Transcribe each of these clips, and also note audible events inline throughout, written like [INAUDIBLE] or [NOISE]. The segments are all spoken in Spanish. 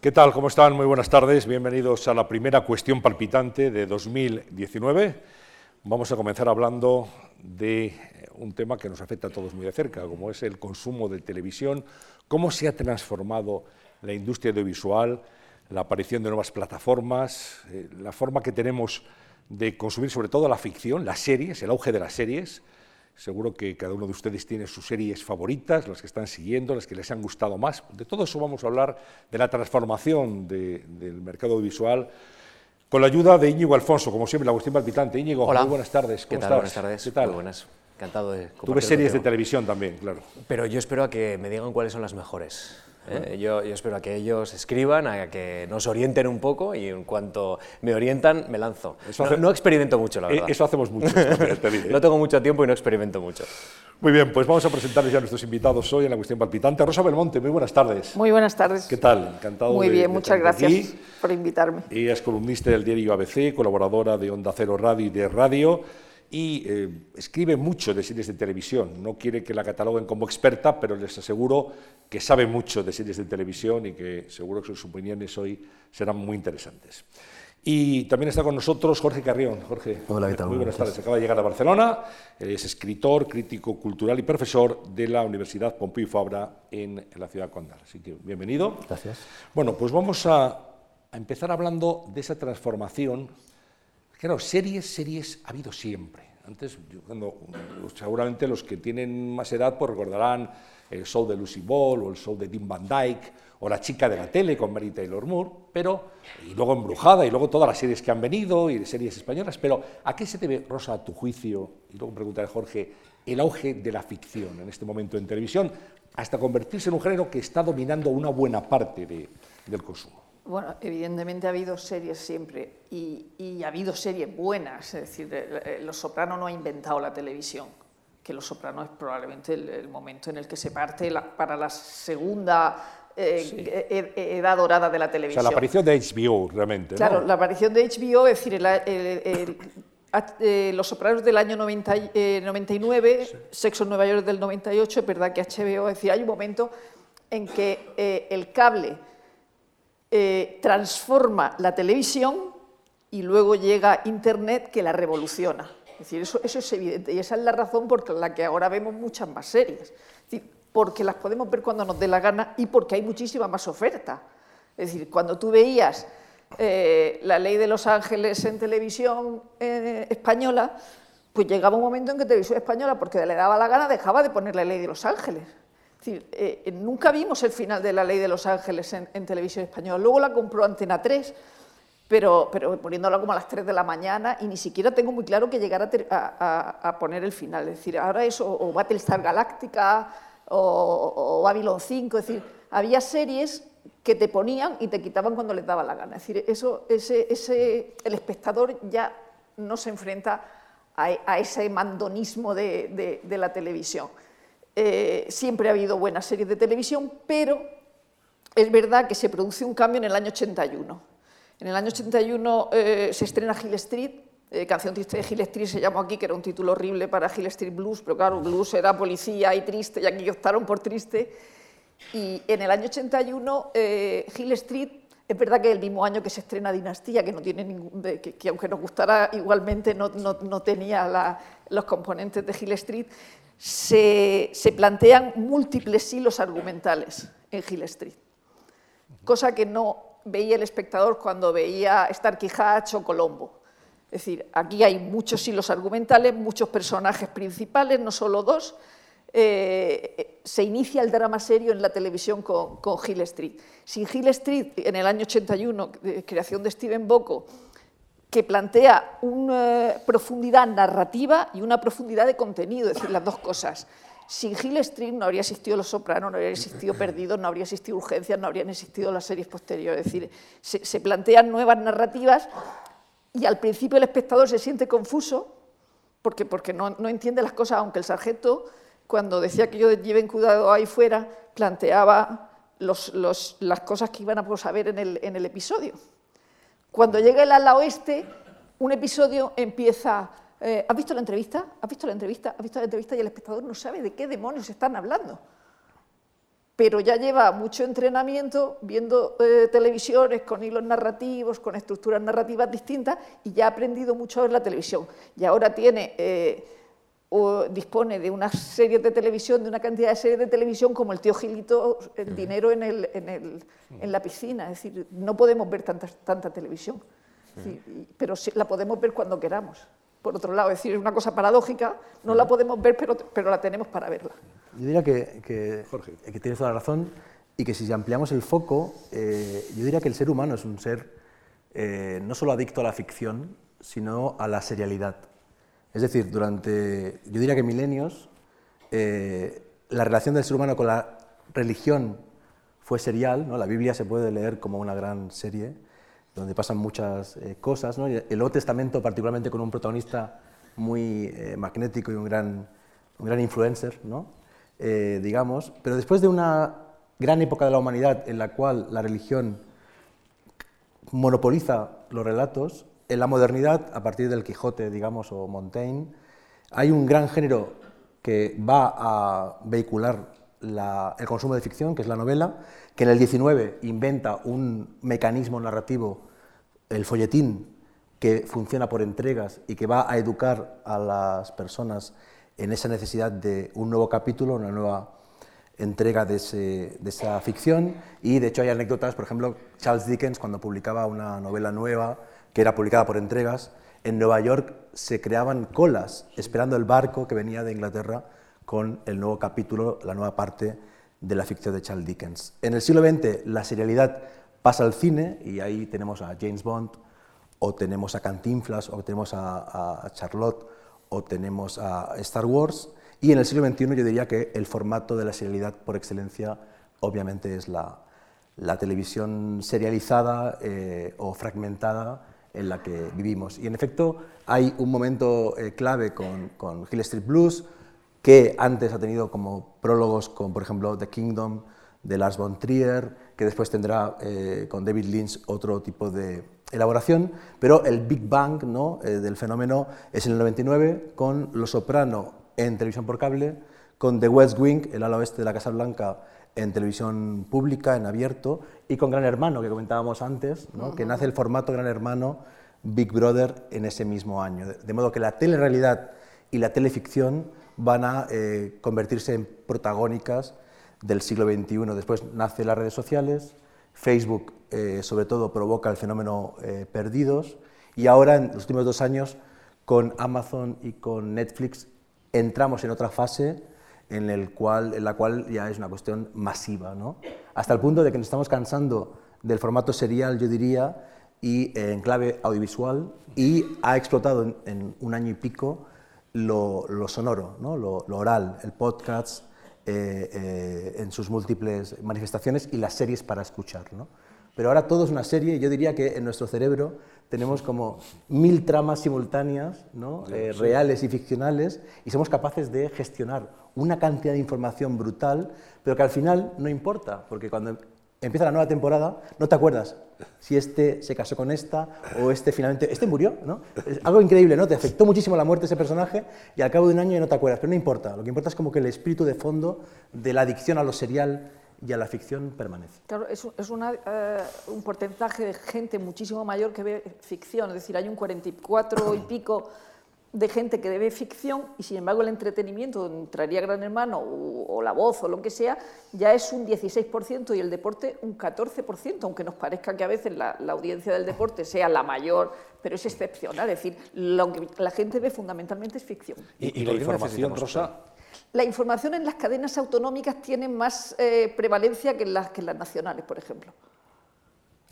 ¿Qué tal? ¿Cómo están? Muy buenas tardes. Bienvenidos a la primera cuestión palpitante de 2019. Vamos a comenzar hablando de un tema que nos afecta a todos muy de cerca, como es el consumo de televisión, cómo se ha transformado la industria audiovisual, la aparición de nuevas plataformas, eh, la forma que tenemos de consumir sobre todo la ficción, las series, el auge de las series, Seguro que cada uno de ustedes tiene sus series favoritas, las que están siguiendo, las que les han gustado más. De todo eso vamos a hablar, de la transformación del mercado audiovisual, con la ayuda de Íñigo Alfonso, como siempre, la cuestión palpitante. Íñigo, Hola. muy buenas tardes. ¿Qué tal? Buenas tardes. ¿Qué tal? Muy buenas. Encantado de Tuve series de televisión también, claro. Pero yo espero a que me digan cuáles son las mejores. ¿Eh? yo, yo, espero a que ellos escriban, a que nos orienten un poco y en cuanto me orientan, me lanzo. No, no, experimento mucho, la Eh, verdad. Eso hacemos mucho. [LAUGHS] no tengo mucho tiempo y no experimento mucho. Muy bien, pues vamos a presentarles ya a nuestros invitados hoy en la cuestión palpitante. Rosa Belmonte, muy buenas tardes. Muy buenas tardes. ¿Qué tal? Encantado Muy de- bien, de muchas gracias aquí. por invitarme. Ella es columnista del diario ABC, colaboradora de Onda Cero Radio y de Radio, y eh, escribe mucho de series de televisión. No quiere que la cataloguen como experta, pero les aseguro que sabe mucho de series de televisión y que seguro que sus opiniones hoy serán muy interesantes. Y también está con nosotros Jorge Carrión. Jorge, Hola, ¿qué tal? muy buenas tardes. Acaba de llegar a Barcelona. Es escritor, crítico cultural y profesor de la Universidad Pompeu Fabra en la ciudad condal. Así que bienvenido. Gracias. Bueno, pues vamos a, a empezar hablando de esa transformación. Claro, series, series ha habido siempre. Antes, seguramente los que tienen más edad pues recordarán el show de Lucy Ball o el show de Dean Van Dyke o La chica de la tele con Mary Taylor Moore, pero, y luego Embrujada y luego todas las series que han venido y series españolas, pero ¿a qué se debe, Rosa, a tu juicio, y luego preguntaré a Jorge, el auge de la ficción en este momento en televisión hasta convertirse en un género que está dominando una buena parte de- del consumo? Bueno, evidentemente ha habido series siempre y, y ha habido series buenas. Es decir, eh, eh, Los Soprano no ha inventado la televisión, que Los Soprano es probablemente el, el momento en el que se parte la- para la segunda eh, e- e- edad dorada de la O sea, televisión. la aparición de HBO realmente. ¿no? Claro, la aparición de HBO, es decir, el- el- el- eh, Los Sopranos del año 90 y- eh, 99, Sexo en Nueva York del 98, es verdad que HBO, es decir, hay un momento en que eh, el cable eh, transforma la televisión y luego llega Internet que la revoluciona. Es decir, eso, eso es evidente y esa es la razón por la que ahora vemos muchas más series. Es porque las podemos ver cuando nos dé la gana y porque hay muchísima más oferta. Es decir, cuando tú veías eh, la ley de Los Ángeles en televisión eh, española, pues llegaba un momento en que televisión española, porque le daba la gana, dejaba de poner la ley de Los Ángeles. Es decir, eh, eh, nunca vimos el final de la ley de Los Ángeles en, televisión española. Luego la compró Antena 3, pero, poniéndola como a las 3 de la mañana y ni siquiera tengo muy claro que llegara a, a- poner el final. Es decir, ahora es o, Battlestar Galactica o, Babylon 5, es decir, había series que te ponían y te quitaban cuando les daba la gana. Es decir, eso, ese, ese, el espectador ya no se enfrenta a, ese mandonismo de- de la televisión. Eh, siempre ha habido buenas series de televisión, pero es verdad que se produce un cambio en el año 81. En el año 81 eh, se estrena Hill Street, eh, Canción triste de Hill Street se llamó aquí, que era un título horrible para Hill Street Blues, pero claro, blues era policía y triste, y aquí optaron por triste. Y en el año 81, eh, Hill Street, es verdad que el mismo año que se estrena Dinastía, que, no tiene ningún, que, que aunque nos gustara igualmente no, no- no tenía los componentes de Hill Street, se, plantean múltiples hilos argumentales en Hill Street cosa que no veía el espectador cuando veía Starkey Hatch o Colombo. Es decir, aquí hay muchos hilos argumentales, muchos personajes principales, no solo dos. Eh, se inicia el drama serio en la televisión con, con Hill Street. Sin Hill Street, en el año 81, de creación de Steven Bocco, que plantea una profundidad narrativa y una profundidad de contenido, es decir, las dos cosas. Sin Hill Street no habría existido Los Sopranos, no habría existido Perdidos, no habría existido Urgencias, no habrían existido las series posteriores. Es decir, se, plantean nuevas narrativas y al principio el espectador se siente confuso porque, porque no, no entiende las cosas, aunque el sargento, cuando decía que yo lleven cuidado ahí fuera, planteaba los- las cosas que iban a saber en el, en el episodio. Cuando llega el ala oeste, un episodio empieza. eh, ¿Has visto la entrevista? ¿Has visto la entrevista? ¿Has visto la entrevista? Y el espectador no sabe de qué demonios están hablando. pero ya lleva mucho entrenamiento viendo eh, televisiones con hilos narrativos, con estructuras narrativas distintas y ya ha aprendido mucho a ver la televisión. Y ahora tiene, eh, o dispone de una serie de televisión, de una cantidad de series de televisión como el tío Gilito, el dinero en, el, en, el, en, la piscina. Es decir, no podemos ver tanta, tanta televisión, pero sí, la podemos ver cuando queramos. Por otro lado, es decir, es una cosa paradójica, no la podemos ver, pero, pero la tenemos para verla. Yo diría que, que, que, tienes toda la razón y que si ampliamos el foco, eh, yo diría que el ser humano es un ser eh, no solo adicto a la ficción, sino a la serialidad. Es decir, durante, yo diría que milenios, eh, la relación del ser humano con la religión fue serial, ¿no? la Biblia se puede leer como una gran serie, donde pasan muchas cosas, ¿no? el Nuevo Testamento particularmente con un protagonista muy magnético y un gran, un gran influencer, ¿no? Eh, digamos, pero después de una gran época de la humanidad en la cual la religión monopoliza los relatos, en la modernidad, a partir del Quijote, digamos, o Montaigne, hay un gran género que va a vehicular el consumo de ficción, que es la novela, que en el 19 inventa un mecanismo narrativo, el folletín, que funciona por entregas y que va a educar a las personas en esa necesidad de un nuevo capítulo, una nueva entrega de, esa ficción. Y de hecho hay anécdotas, por ejemplo, Charles Dickens cuando publicaba una novela nueva que era publicada por entregas, en Nueva York se creaban colas esperando el barco que venía de Inglaterra con el nuevo capítulo, la nueva parte de la ficción de Charles Dickens. En el siglo XX la serialidad pasa al cine y ahí tenemos a James Bond o tenemos a Cantinflas o tenemos a, Charlotte o tenemos a Star Wars, y en el siglo XXI yo diría que el formato de la serialidad por excelencia obviamente es la, la televisión serializada eh, o fragmentada en la que vivimos. Y en efecto hay un momento eh, clave con, con, Hill Street Blues, que antes ha tenido como prólogos con, por ejemplo, The Kingdom de Lars von Trier, que después tendrá eh, con David Lynch otro tipo de, elaboración, pero el Big Bang ¿no? Eh, del fenómeno es en el 99 con Los Soprano en televisión por cable, con The West Wing, el ala oeste de la Casa Blanca, en televisión pública, en abierto, y con Gran Hermano, que comentábamos antes, ¿no? que nace el formato Gran Hermano Big Brother en ese mismo año. De modo que la telerrealidad y la teleficción van a eh, convertirse en protagónicas del siglo XXI. Después nace las redes sociales, Facebook eh, sobre todo provoca el fenómeno eh, perdidos y ahora en los últimos dos años con Amazon y con Netflix entramos en otra fase en, el cual, en la cual ya es una cuestión masiva, ¿no? hasta el punto de que nos estamos cansando del formato serial, yo diría, y eh, en clave audiovisual, y ha explotado en, un año y pico lo, sonoro, ¿no? lo, lo, oral, el podcast, eh, eh, en sus múltiples manifestaciones y las series para escuchar. ¿no? Pero ahora todo es una serie y yo diría que en nuestro cerebro tenemos como mil tramas simultáneas, ¿no? Eh, reales y ficcionales, y somos capaces de gestionar una cantidad de información brutal, pero que al final no importa, porque cuando empieza la nueva temporada, no te acuerdas si este se casó con esta o este finalmente, este murió, ¿no? Es algo increíble, ¿no? Te afectó muchísimo la muerte de ese personaje y al cabo de un año no te acuerdas, pero no importa, lo que importa es como que el espíritu de fondo de la adicción a lo serial y a la ficción permanece. Claro, es, una, eh, un porcentaje de gente muchísimo mayor que ve ficción, es decir, hay un 44 y pico de gente que debe ficción y sin embargo el entretenimiento, donde entraría Gran Hermano o, La Voz o lo que sea, ya es un 16% y el deporte un 14%, aunque nos parezca que a veces la, audiencia del deporte sea la mayor, pero es excepcional, es decir, lo que la gente ve fundamentalmente es ficción. ¿Y, la información, Rosa? La información en las cadenas autonómicas tiene más eh, prevalencia que las, que en las nacionales, por ejemplo.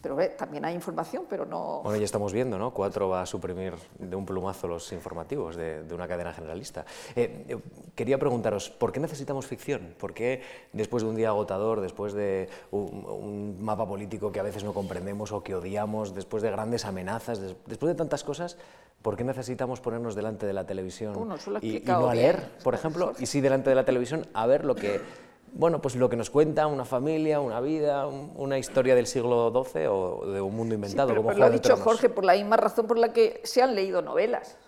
Pero también hay información, pero no... Bueno, ya estamos viendo, ¿no? Cuatro va a suprimir de un plumazo los informativos de, una cadena generalista. Eh, quería preguntaros, ¿por qué necesitamos ficción? ¿Por qué después de un día agotador, después de un, mapa político que a veces no comprendemos o que odiamos, después de grandes amenazas, después de tantas cosas, ¿por qué necesitamos ponernos delante de la televisión y, y, no a leer, por ejemplo? Y sí delante de la televisión a ver lo que bueno, pues lo que nos cuenta una familia, una vida, una historia del siglo XII o de un mundo inventado. Sí, pero, lo ha dicho Jorge por la misma razón por la que se han leído novelas.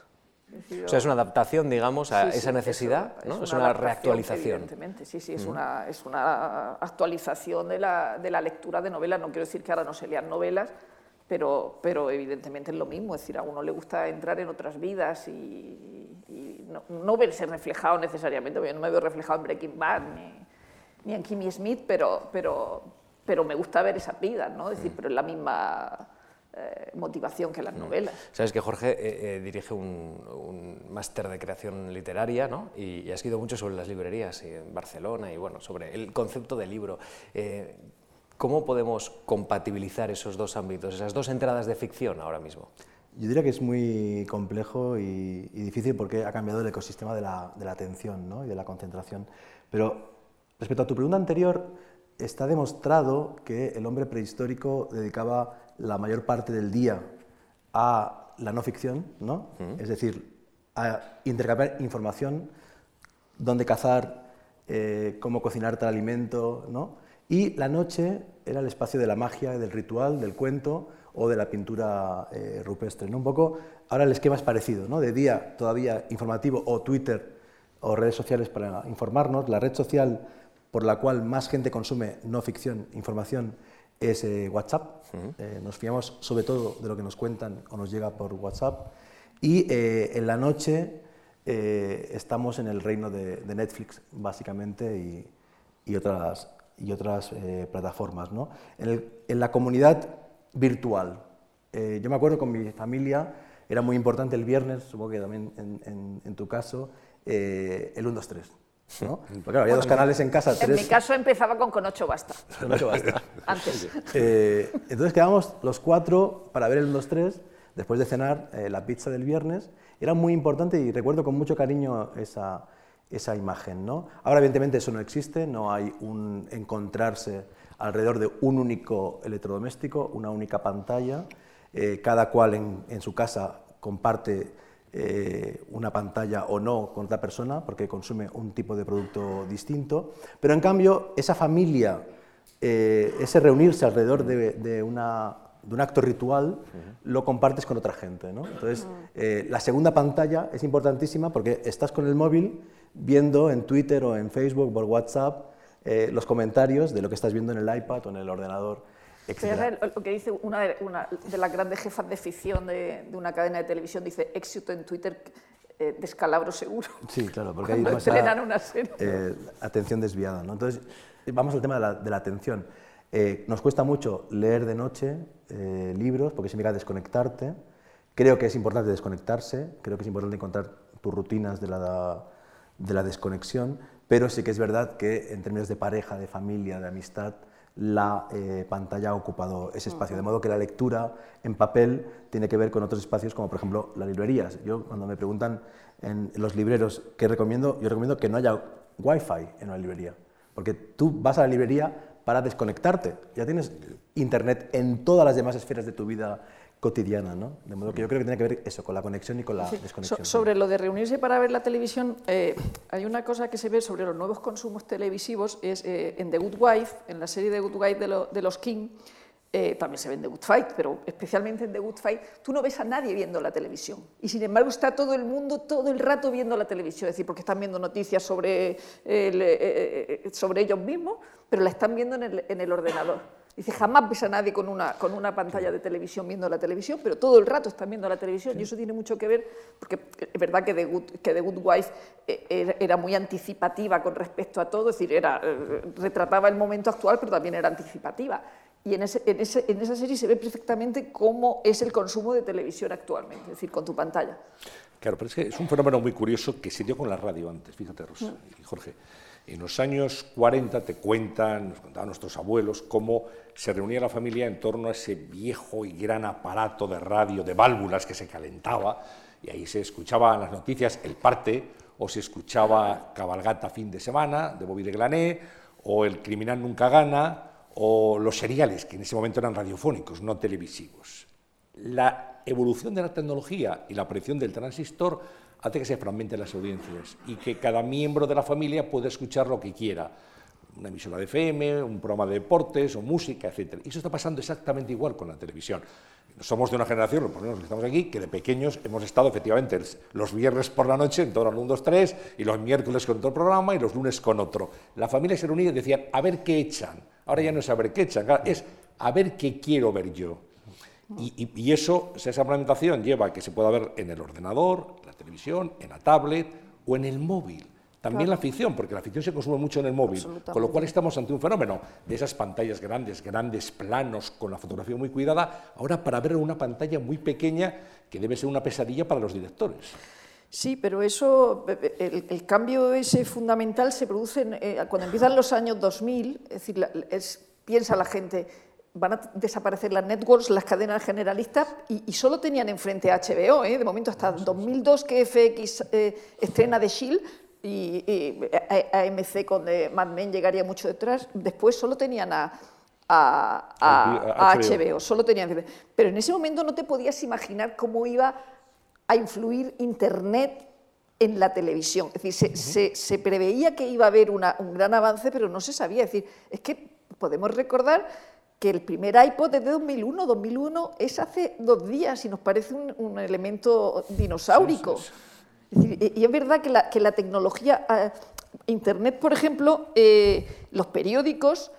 o sea, es una adaptación, digamos, a Sí, sí, esa necesidad, eso, ¿no? Es una, reactualización. Evidentemente, sí, sí, es, una, es una actualización de la, de la lectura de novelas. No quiero decir que ahora no se lean novelas, pero, pero evidentemente es lo mismo. Es decir, a uno le gusta entrar en otras vidas y, y no, no, verse reflejado necesariamente. Yo no me veo reflejado en Breaking Bad ni, ni en Kimmy Smith, pero, pero, pero me gusta ver esas vidas, ¿no? Es decir, pero es la misma eh, motivación que las novelas. Sabes que Jorge eh, eh, dirige un, un máster de creación literaria ¿no? y, y, ha escrito mucho sobre las librerías en Barcelona y bueno, sobre el concepto de libro. Eh, ¿Cómo podemos compatibilizar esos dos ámbitos, esas dos entradas de ficción ahora mismo? Yo diría que es muy complejo y, y difícil porque ha cambiado el ecosistema de la, de la atención ¿no? y de la concentración. Pero respecto a tu pregunta anterior, está demostrado que el hombre prehistórico dedicaba la mayor parte del día a la no ficción, ¿no? Mm. es decir, a intercambiar información, dónde cazar, eh, cómo cocinar tal alimento, ¿no? y la noche era el espacio de la magia, del ritual, del cuento o de la pintura eh, rupestre. ¿no? Un poco, ahora el esquema es parecido, ¿no? de día todavía informativo o Twitter o redes sociales para informarnos, la red social por la cual más gente consume no ficción, información, es eh, WhatsApp. Uh -huh. eh, nos fiamos sobre todo de lo que nos cuentan o nos llega por WhatsApp. Y eh, en la noche estamos en el reino de, de Netflix, básicamente, y, y otras, y otras plataformas. ¿no? En, el, en, la comunidad virtual, yo me acuerdo con mi familia, era muy importante el viernes, supongo que también en, en, en tu caso, el 1, 2, 3. ¿No? Porque claro, había dos canales en casa. En mi caso empezaba con Con 8 basta. [LAUGHS] Con 8 basta. [LAUGHS] Antes. Eh, entonces quedábamos los cuatro para ver el 1-2-3, después de cenar eh, la pizza del viernes. Era muy importante y recuerdo con mucho cariño esa, esa imagen. ¿no? Ahora, evidentemente, eso no existe, no hay un encontrarse alrededor de un único electrodoméstico, una única pantalla. Eh, cada cual en, en su casa comparte eh, una pantalla o no con otra persona, porque consume un tipo de producto distinto, pero en cambio esa familia, eh, ese reunirse alrededor de, de, una, de un acto ritual, uh -huh. lo compartes con otra gente. ¿no? Entonces, eh, la segunda pantalla es importantísima porque estás con el móvil viendo en Twitter o en Facebook o por WhatsApp eh, los comentarios de lo que estás viendo en el iPad o en el ordenador. Fíjate lo que dice una de, una de, las grandes jefas de ficción de, de, una cadena de televisión, dice éxito en Twitter, eh, descalabro seguro. Sí, claro, porque hay demasiada una serie. Eh, atención desviada. ¿no? Entonces, vamos al tema de la, de la atención. Eh, nos cuesta mucho leer de noche libros porque significa desconectarte. Creo que es importante desconectarse, creo que es importante encontrar tus rutinas de la, de la desconexión, pero sí que es verdad que en términos de pareja, de familia, de amistad, la eh, pantalla ha ocupado ese espacio, de modo que la lectura en papel tiene que ver con otros espacios como por ejemplo las librerías. Yo cuando me preguntan en los libreros qué recomiendo, yo recomiendo que no haya wifi en una librería, porque tú vas a la librería para desconectarte, ya tienes internet en todas las demás esferas de tu vida cotidiana, ¿no? De modo que yo creo que tiene que ver eso, con la conexión y con la sí. desconexión. So, sobre lo de reunirse para ver la televisión, eh, hay una cosa que se ve sobre los nuevos consumos televisivos, es eh, en The Good Wife, en la serie The Good Wife de, lo, de los King, eh, también se ve en The Good Fight, pero especialmente en The Good Fight, tú no ves a nadie viendo la televisión. Y sin embargo está todo el mundo todo el rato viendo la televisión, es decir, porque están viendo noticias sobre, el, eh, sobre ellos mismos, pero la están viendo en el, en el ordenador. Dice, jamás ves a nadie con una, con una pantalla de televisión viendo la televisión, pero todo el rato están viendo la televisión sí. y eso tiene mucho que ver, porque es verdad que The Good, que The Good Wife eh, era muy anticipativa con respecto a todo, es decir, era, eh, retrataba el momento actual, pero también era anticipativa. Y en, ese, en, ese, en esa serie se ve perfectamente cómo es el consumo de televisión actualmente, es decir, con tu pantalla. Claro, pero es que es un fenómeno muy curioso que se dio con la radio antes, fíjate, Rosa mm. y Jorge. En los años 40 te cuentan, nos contaban nuestros abuelos, cómo se reunía la familia en torno a ese viejo y gran aparato de radio de válvulas que se calentaba y ahí se escuchaban las noticias, el parte, o se escuchaba Cabalgata fin de semana de Bobby de Glané, o El criminal nunca gana, o los seriales, que en ese momento eran radiofónicos, no televisivos. La evolución de la tecnología y la aparición del transistor hace que se fragmenten las audiencias y que cada miembro de la familia pueda escuchar lo que quiera. Una emisora de FM, un programa de deportes o música, etc. Y eso está pasando exactamente igual con la televisión. Somos de una generación, lo ponemos que estamos aquí, que de pequeños hemos estado efectivamente los viernes por la noche en todo el 1, 2, 3, y los miércoles con otro programa y los lunes con otro. La familia se reunía y decían, a ver qué echan. Ahora ya no es a ver qué echan, es a ver qué quiero ver yo. Y, y, eso, esa implementación lleva a que se pueda ver en el ordenador, la televisión, en la tablet o en el móvil. También la ficción, porque la ficción se consume mucho en el móvil, con lo cual estamos ante un fenómeno de esas pantallas grandes, grandes planos, con la fotografía muy cuidada, ahora para ver una pantalla muy pequeña que debe ser una pesadilla para los directores. Sí, pero eso, el, cambio ese fundamental se produce eh, cuando empiezan los años 2000, es decir, piensa la gente, van a desaparecer las networks, las cadenas generalistas, y, solo tenían enfrente a HBO, ¿eh? de momento hasta 2002 que FX eh, estrena The Shield, y, AMC con Mad Men llegaría mucho detrás, después solo tenían a, HBO. solo tenían... Pero en ese momento no te podías imaginar cómo iba a influir Internet en la televisión. Es decir, se, preveía que iba a haber un gran avance, pero no se sabía. Es decir, es que podemos recordar que el primer iPod es de 2001, 2001 es hace dos días y nos parece un, elemento dinosaurico. Y es verdad que la, que la tecnología, ah, Internet, por ejemplo, eh, los periódicos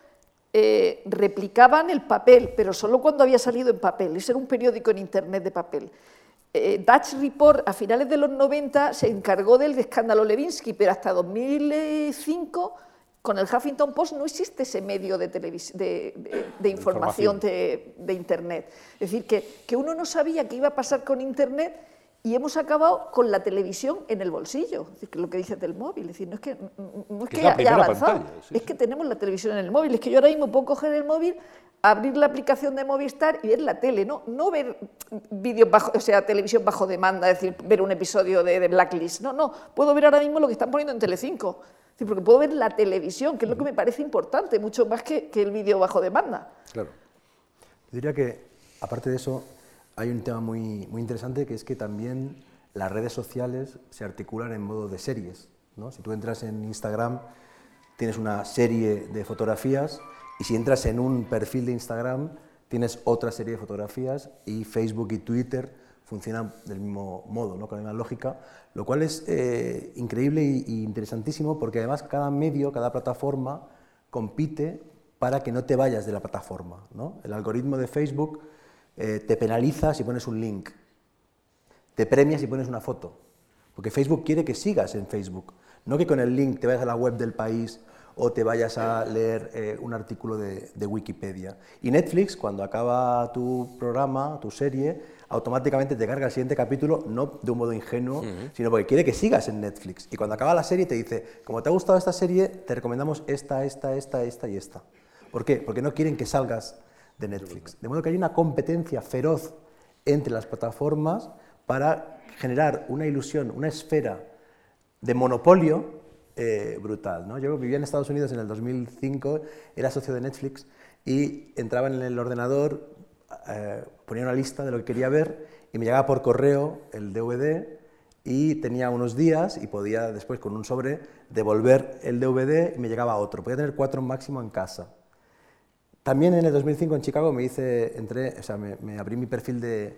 eh, replicaban el papel, pero solo cuando había salido en papel. Ese era un periódico en Internet de papel. Eh, Dutch Report a finales de los 90 se encargó del escándalo Levinsky, pero hasta 2005 con el Huffington Post no existe ese medio de, de, información de, Internet. Es decir, que, uno no sabía qué iba a pasar con Internet y hemos acabado con la televisión en el bolsillo, es decir, lo que dices del móvil. Es decir, no es que, no es que, haya avanzado, es que tenemos la televisión en el móvil. Es que yo ahora mismo puedo coger el móvil, abrir la aplicación de Movistar y ver la tele, no, no ver vídeos bajo, o sea, televisión bajo demanda, es decir, ver un episodio de, Blacklist. No, no, puedo ver ahora mismo lo que están poniendo en Telecinco porque puedo ver la televisión, que es lo que me parece importante, mucho más que, el vídeo bajo demanda. Claro. Yo diría que, aparte de eso, hay un tema muy, muy interesante que es que también las redes sociales se articulan en modo de series. ¿no? Si tú entras en Instagram, tienes una serie de fotografías y si entras en un perfil de Instagram, tienes otra serie de fotografías y Facebook y Twitter funcionan del mismo modo, ¿no? con la misma lógica, lo cual es eh, increíble e interesantísimo porque además cada medio, cada plataforma compite para que no te vayas de la plataforma. ¿no? El algoritmo de Facebook eh, te penaliza si pones un link, te premia si pones una foto, porque Facebook quiere que sigas en Facebook, no que con el link te vayas a la web del país o te vayas a leer eh, un artículo de, de Wikipedia. Y Netflix, cuando acaba tu programa, tu serie, automáticamente te carga el siguiente capítulo, no de un modo ingenuo, sino porque quiere que sigas en Netflix. Y cuando acaba la serie te dice, como te ha gustado esta serie, te recomendamos esta, esta, esta, esta y esta. ¿Por qué? Porque no quieren que salgas de Netflix. De modo que hay una competencia feroz entre las plataformas para generar una ilusión, una esfera de monopolio eh, brutal. ¿no? Yo vivía en Estados Unidos en el 2005, era socio de Netflix y entraba en el ordenador, eh, ponía una lista de lo que quería ver y me llegaba por correo el DVD y tenía unos días y podía después con un sobre devolver el DVD y me llegaba otro. Podía tener cuatro máximo en casa. También en el 2005 en Chicago me hice, entré, o sea, me, abrí mi perfil de,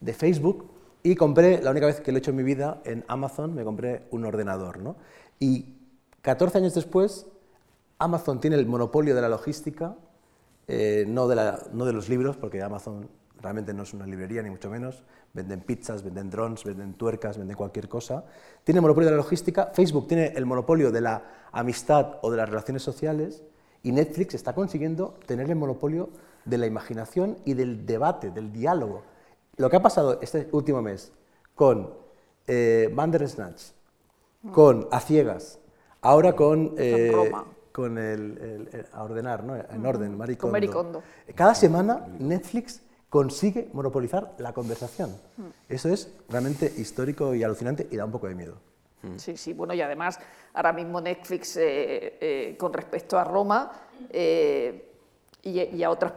de, Facebook y compré, la única vez que lo he hecho en mi vida, en Amazon me compré un ordenador. ¿no? Y 14 años después, Amazon tiene el monopolio de la logística eh, no, de no, de los libros, porque Amazon realmente no es una librería, ni mucho menos. Venden pizzas, venden drones, venden tuercas, venden cualquier cosa. Tiene el monopolio de la logística. Facebook tiene el monopolio de la amistad o de las relaciones sociales. Y Netflix está consiguiendo tener el monopolio de la imaginación y del debate, del diálogo. Lo que ha pasado este último mes con eh, Bandersnatch, con A Ciegas, ahora con... Eh, con el, a ordenar, ¿no? en orden, Maricondo. Maricondo. Cada semana Netflix consigue monopolizar la conversación. Eso es realmente histórico y alucinante y da un poco de miedo. Mm. Sí, sí, bueno, y además ahora mismo Netflix, eh, eh, con respecto a Roma eh, y, a otras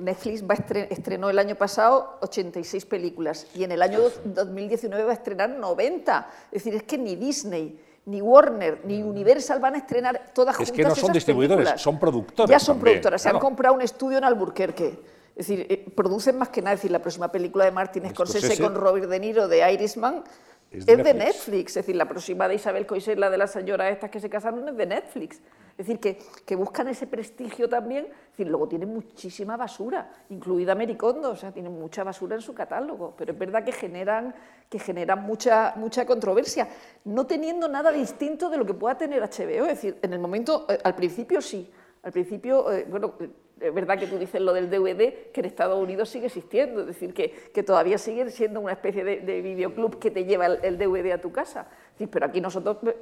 Netflix va estrenó el año pasado 86 películas y en el año 2019 va a estrenar 90. Es decir, es que ni Disney ni Warner ni Universal van a estrenar todas Es juntas que no son distribuidores, películas. son productoras Ya son también, productoras, se claro. han comprado un estudio en Alburquerque. Es decir, eh, producen más que nada. Es decir, la próxima película de Martin Scorsese, Scorsese. con Robert De Niro de Irishman Es es de de, Netflix. Es decir, la próxima de Isabel Coixet, la de las señoras estas que se casaron, es de Netflix. Es decir, que, que buscan ese prestigio también. Es decir, luego tienen muchísima basura, incluida Mericondo, o sea, tienen mucha basura en su catálogo. Pero es verdad que generan, que generan mucha, mucha controversia, no teniendo nada distinto de lo que pueda tener HBO. Es decir, en el momento, eh, al principio sí. Al principio, eh, bueno, eh, es verdad que tú dices lo del DVD, que en Estados Unidos sigue existiendo, es decir, que, que todavía sigue siendo una especie de, de videoclub que te lleva el, el DVD a tu casa. Es decir, pero aquí nosotros eh,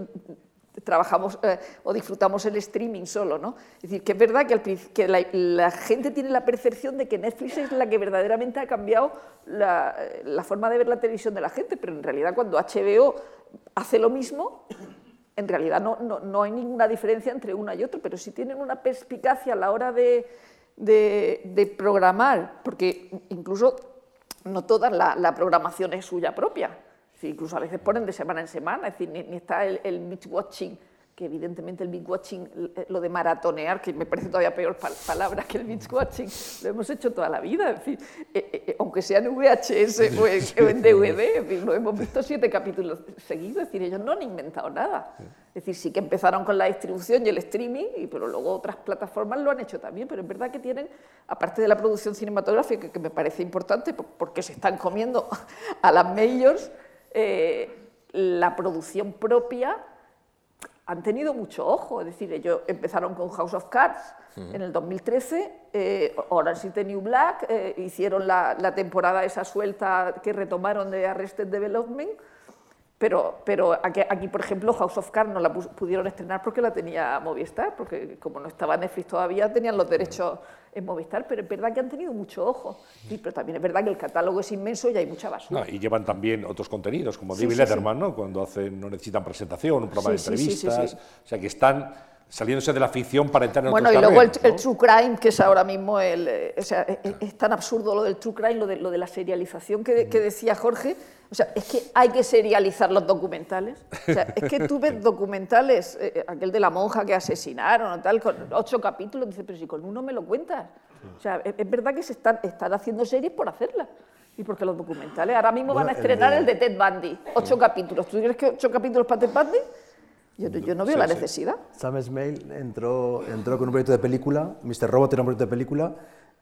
trabajamos o disfrutamos el streaming solo, ¿no? Es decir, que es verdad que, la, gente tiene la percepción de que Netflix es la que verdaderamente ha cambiado la forma de ver la televisión de la gente, pero en realidad cuando HBO hace lo mismo, en realidad no, no, no hay ninguna diferencia entre una y otra, pero sí tienen una perspicacia a la hora de, de- programar, porque incluso no toda la, la programación es suya propia. Incluso a veces ponen de semana en semana, es decir, ni, ni está el, el que evidentemente el binge watching, eh, lo de maratonear, que me parece todavía peor pal- palabra que el binge watching, lo hemos hecho toda la vida, es decir, eh, eh, aunque sea en VHS o en, o en DVD, es decir, lo hemos visto siete capítulos seguidos, es decir, ellos no han inventado nada. Es decir, sí que empezaron con la distribución y el streaming, y, pero luego otras plataformas lo han hecho también, pero es verdad que tienen, aparte de la producción cinematográfica, que me parece importante por- porque se están comiendo [LAUGHS] a las majors, eh, la producción propia han tenido mucho ojo. Es decir, ellos empezaron con House of Cards en el 2013, eh, Orange is the New Black, eh, hicieron la, la temporada esa suelta que retomaron de Arrested Development, pero, pero aquí, aquí, por ejemplo, House of Cards no la pudieron estrenar porque la tenía Movistar, porque como no estaba Netflix todavía, tenían los derechos en Movistar, pero es verdad que han tenido mucho ojo. Sí, pero también es verdad que el catálogo es inmenso y hay mucha basura. Y llevan también otros contenidos, como Sí, David sí, Letterman, ¿no? cuando hacen, no necesitan presentación, un programa de sí, sí, sí, entrevistas, sí. o sea que están saliéndose de la ficción para entrar en Bueno, y luego el, terrenos, el ¿no? true crime, que es ahora mismo el. eh, o sea, es, es tan absurdo lo del true crime, lo de, lo de la serialización que, que decía Jorge. O sea, es que hay que serializar los documentales. O sea, es que tú [LAUGHS] ves documentales, eh, aquel de la monja que asesinaron o tal, con ocho capítulos, dices, pero si con uno me lo cuentas. O sea, es, es verdad que se están, están haciendo series por hacerlas. Y porque los documentales ahora mismo van a Bueno, el estrenar de- el de Ted Bundy, ocho capítulos. ¿Tú crees que ocho capítulos para Ted Bundy? Yo, yo no veo Sí, la sí. necesidad. Sam Smale entró, entró con un proyecto de película, Mr. Robot era un proyecto de película,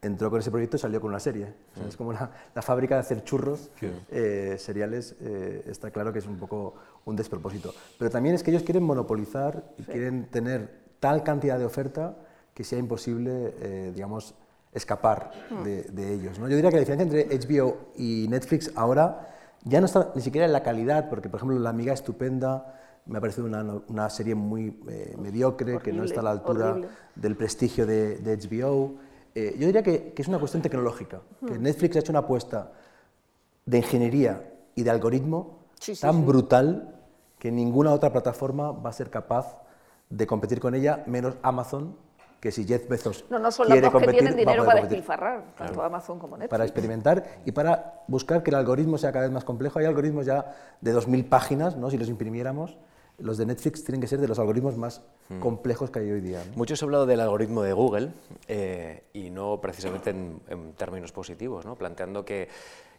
entró con ese proyecto y salió con una serie. O sea, es como la, la fábrica de hacer churros eh, seriales, eh, está claro que es un poco un despropósito. Pero también es que ellos quieren monopolizar y quieren tener tal cantidad de oferta que sea imposible, eh, digamos, escapar de, de ellos. ¿no? Yo diría que la diferencia entre HBO y Netflix ahora ya no está ni siquiera en la calidad, porque por ejemplo La Amiga Estupenda me ha parecido una, una serie muy eh, mediocre, que no Horrible, está a la altura horrible. del prestigio de, de HBO. Eh, yo diría que, que es una cuestión tecnológica, que Netflix ha hecho una apuesta de ingeniería y de algoritmo Sí, sí, tan sí. brutal que ninguna otra plataforma va a ser capaz de competir con ella, menos Amazon, que si Jeff Bezos No, no son las quiere que competir, tienen va a dinero para despilfarrar, tanto Amazon como Netflix. Para experimentar y para buscar que el algoritmo sea cada vez más complejo. Hay algoritmos ya de 2.000 páginas, ¿no? si los imprimiéramos. Los de Netflix tienen que ser de los algoritmos más Hmm. complejos que hay hoy día. ¿no? Mucho se ha hablado del algoritmo de Google eh, y no precisamente en, en términos positivos, ¿no? planteando que,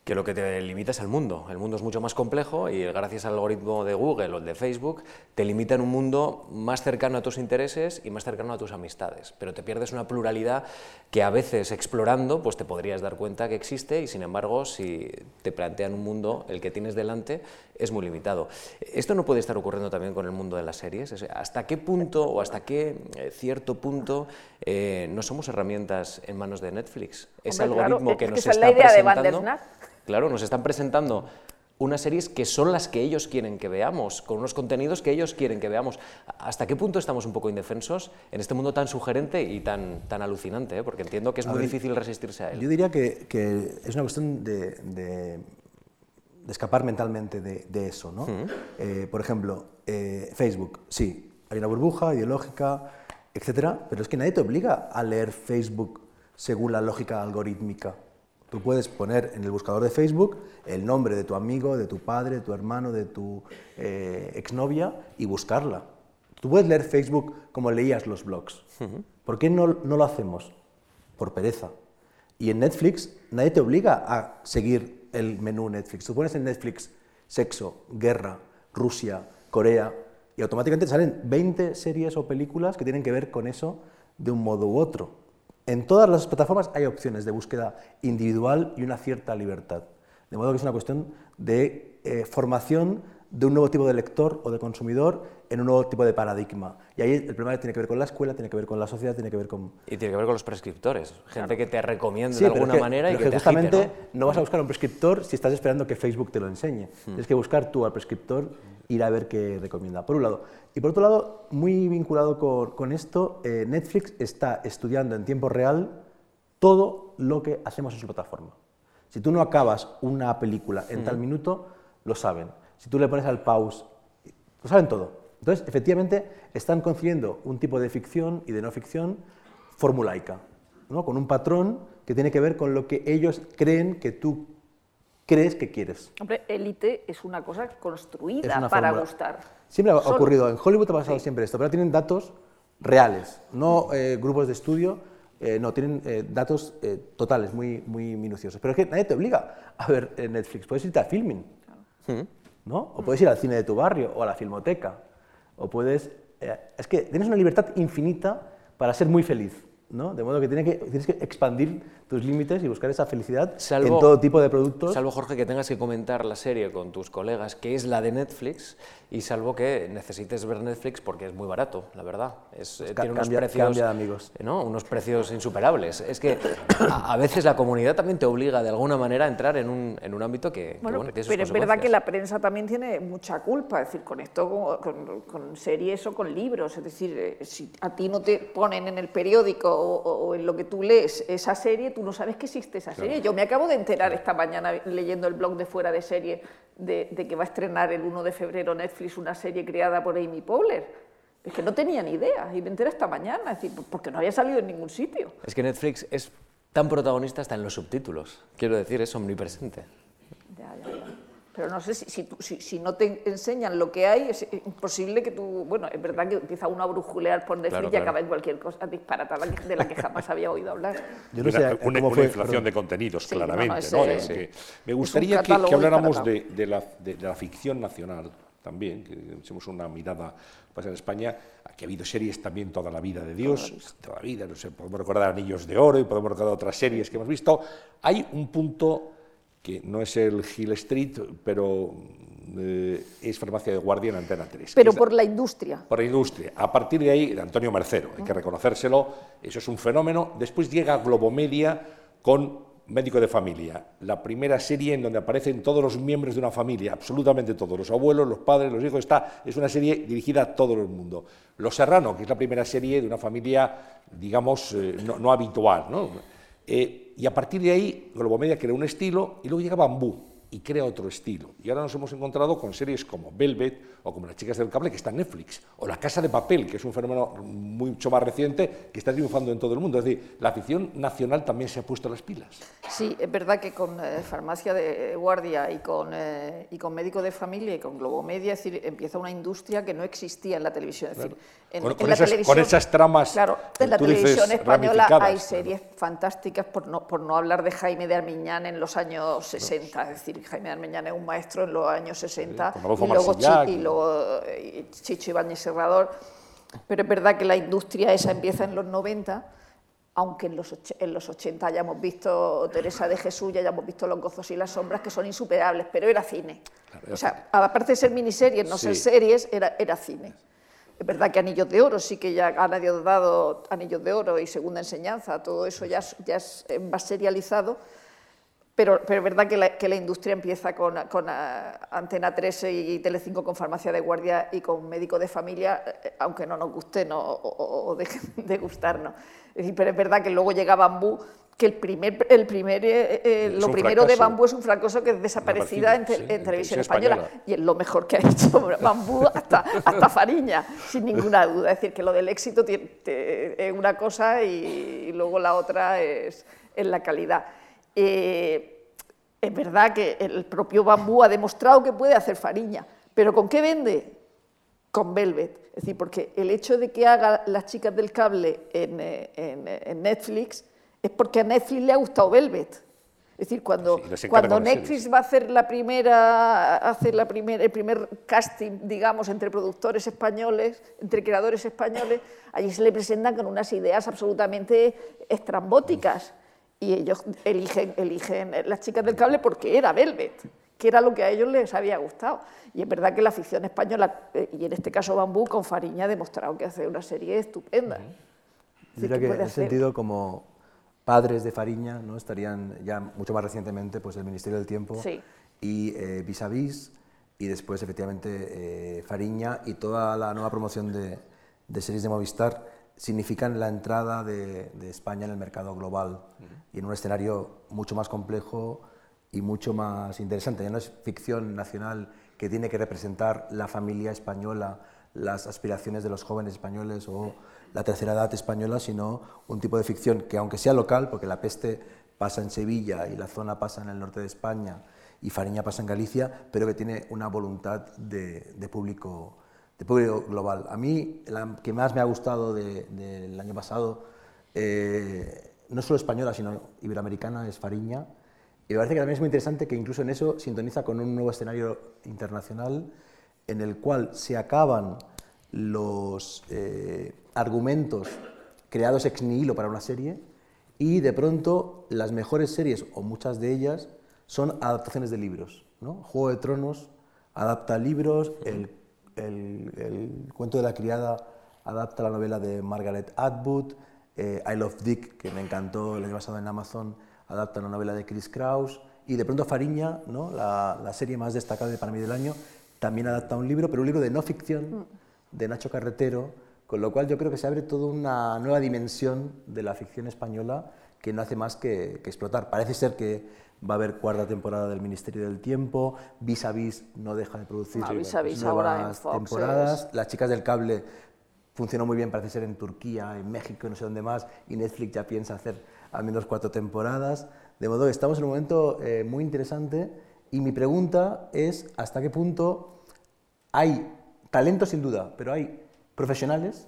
que lo que te limita es el mundo. El mundo es mucho más complejo y gracias al algoritmo de Google o el de Facebook te limita en un mundo más cercano a tus intereses y más cercano a tus amistades. Pero te pierdes una pluralidad que a veces explorando pues te podrías dar cuenta que existe y sin embargo si te plantean un mundo, el que tienes delante, es muy limitado. Esto no puede estar ocurriendo también con el mundo de las series. Es- ¿Hasta qué punto o hasta qué eh, cierto punto eh, no somos herramientas en manos de Netflix? Ese Hombre, claro, algoritmo es que que nos es está la idea de presentando. Claro, nos están presentando unas series que son las que ellos quieren que veamos, con unos contenidos que ellos quieren que veamos. ¿Hasta qué punto estamos un poco indefensos en este mundo tan sugerente y tan, tan alucinante? eh? Porque entiendo que es A muy ver, difícil resistirse a él. Yo diría que, que es una cuestión de, de- de escapar mentalmente de, de eso. ¿no? Eh, por ejemplo, eh, Facebook, sí, hay una burbuja ideológica, etcétera, pero es que nadie te obliga a leer Facebook según la lógica algorítmica. Tú puedes poner en el buscador de Facebook el nombre de tu amigo, de tu padre, de tu hermano, de tu eh, exnovia y buscarla. Tú puedes leer Facebook como leías los blogs. ¿Por qué no, no lo hacemos? Por pereza. Y en Netflix nadie te obliga a seguir el menú Netflix. Tú pones en Netflix sexo, guerra, Rusia, Corea, y automáticamente te salen 20 series o películas que tienen que ver con eso de un modo u otro. En todas las plataformas hay opciones de búsqueda individual y una cierta libertad. De modo que es una cuestión de eh, formación de un nuevo tipo de lector o de consumidor en un nuevo tipo de paradigma. Y ahí el problema tiene que ver con la escuela, tiene que ver con la sociedad, tiene que ver con... Y tiene que ver con los prescriptores, gente que te recomienda de alguna manera y que, te justamente agite, ¿no? ¿no? vas a buscar un prescriptor si estás esperando que Facebook te lo enseñe. Hmm. Tienes que buscar tú al prescriptor, ir a ver qué recomienda, por un lado. Y por otro lado, muy vinculado con, con esto, eh, Netflix está estudiando en tiempo real todo lo que hacemos en su plataforma. Si tú no acabas una película en tal minuto, lo saben. Si tú le pones al pause, lo saben todo. Entonces, efectivamente, están construyendo un tipo de ficción y de no ficción formulaica, ¿no? con un patrón que tiene que ver con lo que ellos creen que tú crees que quieres. Hombre, élite es una cosa construida una para gustar. Siempre ha ocurrido, en Hollywood ha pasado sí. siempre esto, pero tienen datos reales, no eh, grupos de estudio, eh, no, tienen eh, datos eh, totales, muy, muy minuciosos. Pero es que nadie te obliga a ver Netflix, puedes irte a Filming, claro. ¿No? o puedes ir al cine de tu barrio o a la filmoteca o puedes... Eh, es que tienes una libertad infinita para ser muy feliz. ¿no? De modo que, tiene que tienes que expandir tus límites y buscar esa felicidad salvo, en todo tipo de productos. Salvo, Jorge, que tengas que comentar la serie con tus colegas, que es la de Netflix, y salvo que necesites ver Netflix porque es muy barato, la verdad. Es, pues tiene unos precios, cambia amigos. ¿no? unos precios insuperables. Es que a, a, veces la comunidad también te obliga de alguna manera a entrar en un, en un ámbito que, bueno, que, bueno, tiene Pero es verdad que la prensa también tiene mucha culpa, es decir, con esto, con, con series o con libros. Es decir, eh, si a ti no te ponen en el periódico o, o en lo que tú lees esa serie, tú no sabes que existe esa serie. Claro. Yo me acabo de enterar esta mañana leyendo el blog de Fuera de Serie de, de, que va a estrenar el 1 de febrero Netflix una serie creada por Amy Powler. Es que no tenía ni idea y me enteré esta mañana, es decir, porque no había salido en ningún sitio. Es que Netflix es tan protagonista hasta en los subtítulos. Quiero decir, es omnipresente. Ya, ya. Pero no sé, si, si, si, si, no te enseñan lo que hay, es imposible que tú... Bueno, es verdad que empieza uno a brujulear por Netflix claro, claro. y acaba en cualquier cosa disparatada de la que jamás había oído hablar. Yo no sé, una, una, una inflación de contenidos, sí, claramente. No, no, ese, ¿no? Sí. Me gustaría que, que, habláramos de, de, la, de, de, la, ficción nacional también, que echemos una mirada pues en España, aquí ha habido series también toda la vida de Dios, toda la vida, no sé, podemos recordar Anillos de Oro y podemos recordar otras series que hemos visto. Hay un punto que no es el Hill Street, pero eh, es farmacia de guardia en Antena 3. Pero por la, la, industria. Por la industria. A partir de ahí, de Antonio Mercero, hay que reconocérselo, eso es un fenómeno. Después llega Globomedia con Médico de Familia, la primera serie en donde aparecen todos los miembros de una familia, absolutamente todos, los abuelos, los padres, los hijos, está, es una serie dirigida a todo el mundo. Los Serrano, que es la primera serie de una familia, digamos, eh, no, no, habitual, ¿no? Eh, y a partir de ahí, Globomedia crea un estilo y luego llega Bambú y crea otro estilo. Y ahora nos hemos encontrado con series como Velvet o como Las chicas del cable, que está en Netflix, o La casa de papel, que es un fenómeno mucho más reciente, que está triunfando en todo el mundo. Es decir, la ficción nacional también se ha puesto las pilas. Sí, es verdad que con eh, Farmacia de Guardia y con, eh, y con Médico de Familia y con Globomedia, es decir, empieza una industria que no existía en la televisión. Es decir, en, con, en con la esas, televisión, con esas tramas Claro, en la televisión española hay series fantásticas, por no, por no hablar de Jaime de Armiñán en los años 60, es decir, Jaime de Armiñán es un maestro en los años 60 sí, y, luego y luego y Chicho Ibáñez Serrador, pero es verdad que la industria esa empieza en los 90, aunque en los, en los 80 hayamos visto Teresa de Jesús y hayamos visto Los gozos y las sombras, que son insuperables, pero era cine. Claro, o sea, aparte de ser miniseries, no sí. ser series, era, era cine. Es verdad que Anillos de Oro sí que ya han dado Anillos de Oro y Segunda Enseñanza, todo eso ya, ya es más serializado, pero, pero, es verdad que la, que la industria empieza con, con uh, Antena 13 y Telecinco con farmacia de guardia y con médico de familia, eh, aunque no nos guste no, o, o deje [LAUGHS] de gustarnos. Es decir, pero es verdad que luego llega Bambú, que el primer, el primer, eh, eh, lo primero fracaso. de Bambú es un fracaso que es desaparecida en, te, sí, en, televisión española. española. Y es lo mejor que ha hecho Bambú hasta, hasta Fariña, sin ninguna duda. Es decir, que lo del éxito es una cosa y, y luego la otra es, es la calidad. Eh, es verdad que el propio bambú ha demostrado que puede hacer fariña, pero ¿con qué vende? Con Velvet. Es decir, porque el hecho de que haga las chicas del cable en, eh, en Netflix es porque a Netflix le ha gustado Velvet. Es decir, cuando, cuando Netflix va a hacer la primera, hacer la primer, el primer casting, digamos, entre productores españoles, entre creadores españoles, allí se le presentan con unas ideas absolutamente estrambóticas. Y ellos eligen, eligen las chicas del cable porque era Velvet, que era lo que a ellos les había gustado. Y es verdad que la ficción española, eh, y en este caso Bambú, con Fariña ha demostrado que hace una serie estupenda. Yo creo que, en ese sentido, como padres de Fariña, ¿no? estarían ya mucho más recientemente pues, el Ministerio del Tiempo y eh, Vis a Vis, y después efectivamente eh, Fariña y toda la nueva promoción de, de, series de Movistar significan la entrada de, España en el mercado global y en un escenario mucho más complejo y mucho más interesante. Ya no es ficción nacional que tiene que representar la familia española, las aspiraciones de los jóvenes españoles o la tercera edad española, sino un tipo de ficción que, aunque sea local, porque la peste pasa en Sevilla y la zona pasa en el norte de España y Fariña pasa en Galicia, pero que tiene una voluntad de, público, de público global. A mí, la que más me ha gustado del año pasado, eh, no solo española, sino iberoamericana, es Fariña. Y me parece que también es muy interesante que incluso en eso sintoniza con un nuevo escenario internacional en el cual se acaban los eh, argumentos creados ex nihilo para una serie y de pronto las mejores series, o muchas de ellas, son adaptaciones de libros. ¿no? Juego de Tronos adapta libros, el, el, cuento de la criada adapta la novela de Margaret Atwood, eh, I Love Dick, que me encantó el año pasado en Amazon, adapta una novela de Chris Kraus, y de pronto Fariña, ¿no? la, la serie más destacada para mí del año, también adapta un libro, pero un libro de no ficción, mm. de Nacho Carretero, con lo cual yo creo que se abre toda una nueva dimensión de la ficción española que no hace más que, explotar. Parece ser que va a haber cuarta temporada del Ministerio del Tiempo, Vis a Vis no deja de producir nuevas temporadas, Las chicas del cable funcionó muy bien, parece ser en Turquía, en México, no sé dónde más, y Netflix ya piensa hacer al menos cuatro temporadas. De modo que estamos en un momento eh, muy interesante y mi pregunta es hasta qué punto hay talento sin duda, pero hay profesionales,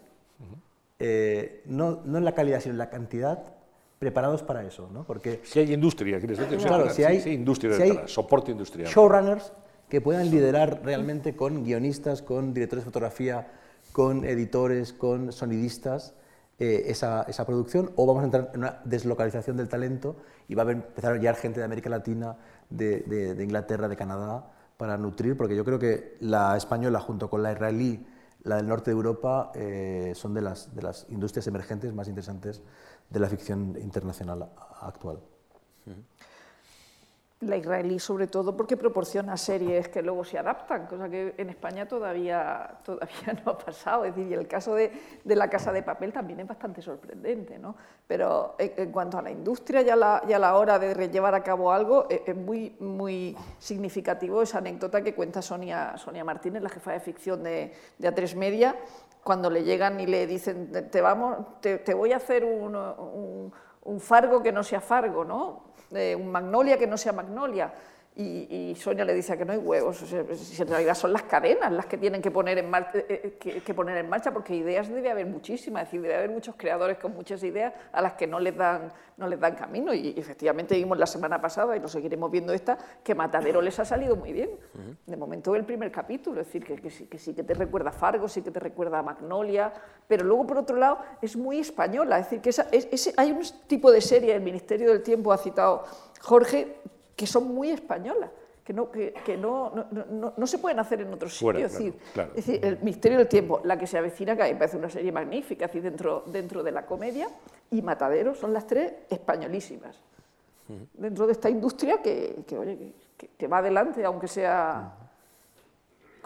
eh, no, no, en la calidad, sino en la cantidad, preparados para eso. ¿no? Porque, si hay industria, ¿quieres decir? Claro, si hay, industria si hay soporte industrial. Showrunners que puedan liderar realmente con guionistas, con directores de fotografía, con editores, con sonidistas, eh, esa, esa, producción, o vamos a entrar en una deslocalización del talento y va a empezar a llegar gente de América Latina, de, de, de Inglaterra, de Canadá, para nutrir, porque yo creo que la española junto con la israelí la del norte de Europa eh, son de las, de las industrias emergentes más interesantes de la ficción internacional actual la israelí sobre todo porque proporciona series que luego se adaptan, cosa que en España todavía, todavía no ha pasado. Es decir, el caso de, de La Casa de Papel también es bastante sorprendente. ¿no? Pero en, cuanto a la industria y a la, y a la hora de llevar a cabo algo, es, muy, muy significativo esa anécdota que cuenta Sonia, Sonia Martínez, la jefa de ficción de, de A3 Media, cuando le llegan y le dicen, te, vamos, te, te voy a hacer un, un, un fargo que no sea fargo, ¿no? un magnolia que no sea magnolia. Y, Sonia le dice que no hay huevos, si en realidad son las cadenas las que tienen que poner, en marcha, eh, eh, que, poner en marcha, porque ideas debe haber muchísimas, es decir, debe haber muchos creadores con muchas ideas a las que no les dan, no les dan camino. Y, efectivamente vimos la semana pasada, y lo seguiremos viendo esta, que Matadero les ha salido muy bien. De momento el primer capítulo, es decir, que, sí, que, sí, que te recuerda a Fargo, sí que te recuerda a Magnolia, pero luego por otro lado es muy española, es decir, que hay un tipo de serie, el Ministerio del Tiempo ha citado Jorge, que son muy españolas, que no, que, no, no, no, se pueden hacer en otros sitios. es, decir, el misterio del tiempo, la que se avecina, que a mí me parece una serie magnífica, así dentro, dentro de la comedia, y Matadero son las tres españolísimas. Dentro de esta industria que, que oye, que, va adelante, aunque sea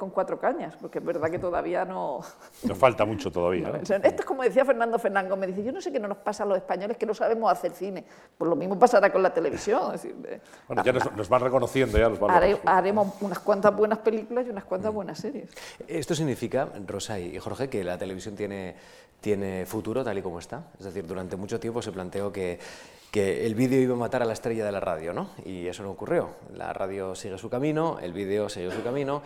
con cuatro cañas, porque es verdad que todavía no... [LAUGHS] Nos falta mucho todavía. [LAUGHS] Esto es como decía Fernando Fernando, me dice, yo no sé qué no nos pasa a los españoles que no sabemos hacer cine. Pues lo mismo pasará con la televisión. [LAUGHS] bueno, ya nos, van reconociendo ya los valores. haremos unas cuantas buenas películas y unas cuantas buenas series. Esto significa, Rosa y Jorge, que la televisión tiene, tiene futuro tal y como está. Es decir, durante mucho tiempo se planteó que que el vídeo iba a matar a la estrella de la radio, ¿no? Y eso no ocurrió. La radio sigue su camino, el vídeo sigue su camino.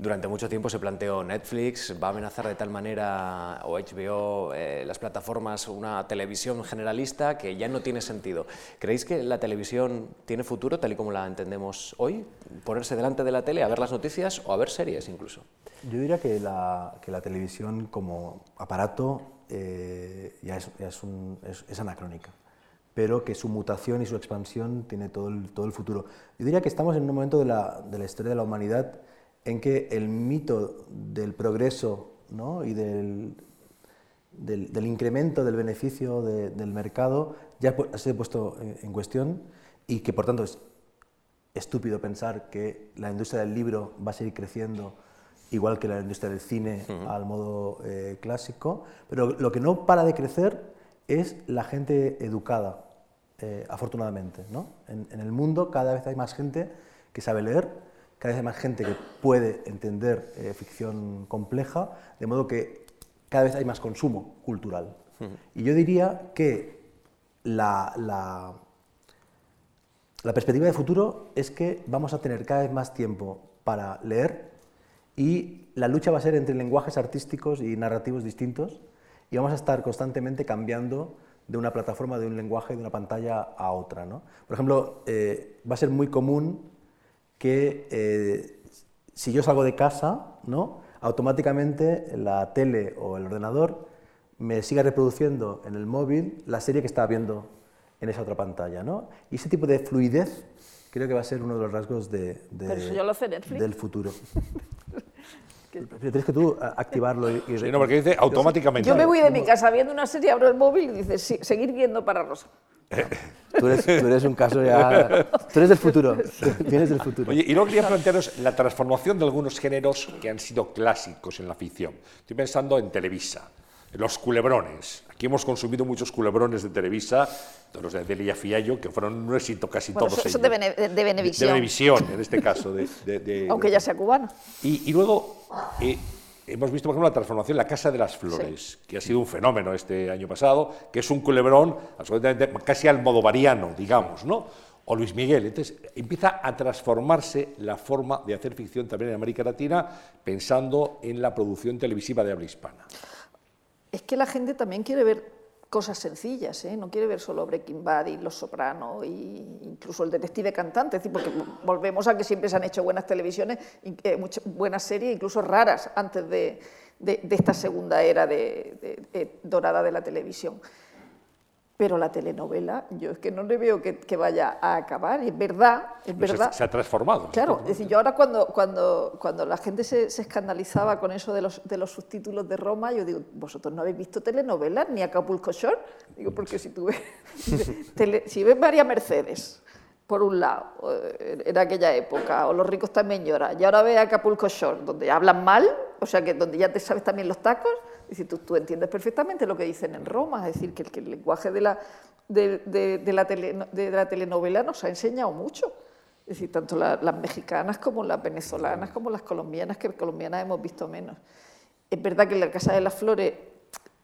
Durante mucho tiempo se planteó Netflix, va a amenazar de tal manera, o HBO, eh, las plataformas, una televisión generalista que ya no tiene sentido. ¿Creéis que la televisión tiene futuro tal y como la entendemos hoy? ¿Ponerse delante de la tele a ver las noticias o a ver series incluso? Yo diría que la, televisión como aparato eh, ya, es, anacrónica, pero que su mutación y su expansión tiene todo el, todo el futuro. Yo diría que estamos en un momento de la, de la historia de la humanidad en que el mito del progreso ¿no? y del, del, incremento del beneficio del mercado ya ha sido puesto en, cuestión y que por tanto es estúpido pensar que la industria del libro va a seguir creciendo igual que la industria del cine al modo eh, clásico, pero lo que no para de crecer es la gente educada, eh, afortunadamente. ¿no? En, en, el mundo cada vez hay más gente que sabe leer, cada vez hay más gente que puede entender eh, ficción compleja, de modo que cada vez hay más consumo cultural. Y yo diría que la, la, la, perspectiva de futuro es que vamos a tener cada vez más tiempo para leer y la lucha va a ser entre lenguajes artísticos y narrativos distintos y vamos a estar constantemente cambiando de una plataforma, de un lenguaje, de una pantalla a otra. ¿no? Por ejemplo, eh, va a ser muy común que eh, si yo salgo de casa, ¿no? automáticamente la tele o el ordenador me siga reproduciendo en el móvil la serie que estaba viendo en esa otra pantalla. ¿no? Y ese tipo de fluidez creo que va a ser uno de los rasgos de, del futuro. [LAUGHS] tienes que tú activarlo y... Sí, no, porque dice automáticamente. Yo me voy de mi casa viendo una serie, abro el móvil y dice, seguir viendo para Rosa. Tú eres, un caso ya. [LAUGHS] Tú eres del futuro. [LAUGHS] Vienes del futuro. Oye, y luego quería plantearos la transformación de algunos géneros que han sido clásicos en la ficción. Estoy pensando en Televisa, en los culebrones. Aquí hemos consumido muchos culebrones de Televisa, todos los de Delia Fiallo, que fueron un éxito casi todos eso, ellos. de, Bene, de Benevisión. De Benevisión, en este caso. De, [LAUGHS] Aunque ya sea cubano. Y, y luego. Eh, hemos visto, por ejemplo, la transformación en la Casa de las Flores, que ha sido un fenómeno este año pasado, que es un culebrón absolutamente casi almodovariano, digamos, ¿no? O Luis Miguel. Entonces, empieza a transformarse la forma de hacer ficción también en América Latina, pensando en la producción televisiva de habla hispana. Es que la gente también quiere ver cosas sencillas, ¿eh? no quiere ver solo Breaking Bad y Los Sopranos, e incluso el detective cantante, porque volvemos a que siempre se han hecho buenas televisiones, eh, buenas series, incluso raras, antes de, esta segunda era de, dorada de la televisión. Pero la telenovela, yo es que no le veo que, vaya a acabar, es verdad, es verdad. Se, ha transformado. Claro, es decir, yo ahora cuando, cuando, cuando la gente se, escandalizaba con eso de los, de los subtítulos de Roma, yo digo, vosotros no habéis visto telenovelas ni Acapulco Shore, digo, porque si tú ves, [LAUGHS] si ves María Mercedes, por un lado, eh, en aquella época, o Los ricos también lloran, y ahora ves Acapulco Shore, donde hablan mal, o sea, que donde ya te sabes también los tacos, es decir, tú, entiendes perfectamente lo que dicen en Roma, es decir, que, el lenguaje de la, de, la de, la telenovela nos ha enseñado mucho. Es decir, tanto las mexicanas como las venezolanas, como las colombianas, que colombianas hemos visto menos. Es verdad que La Casa de las Flores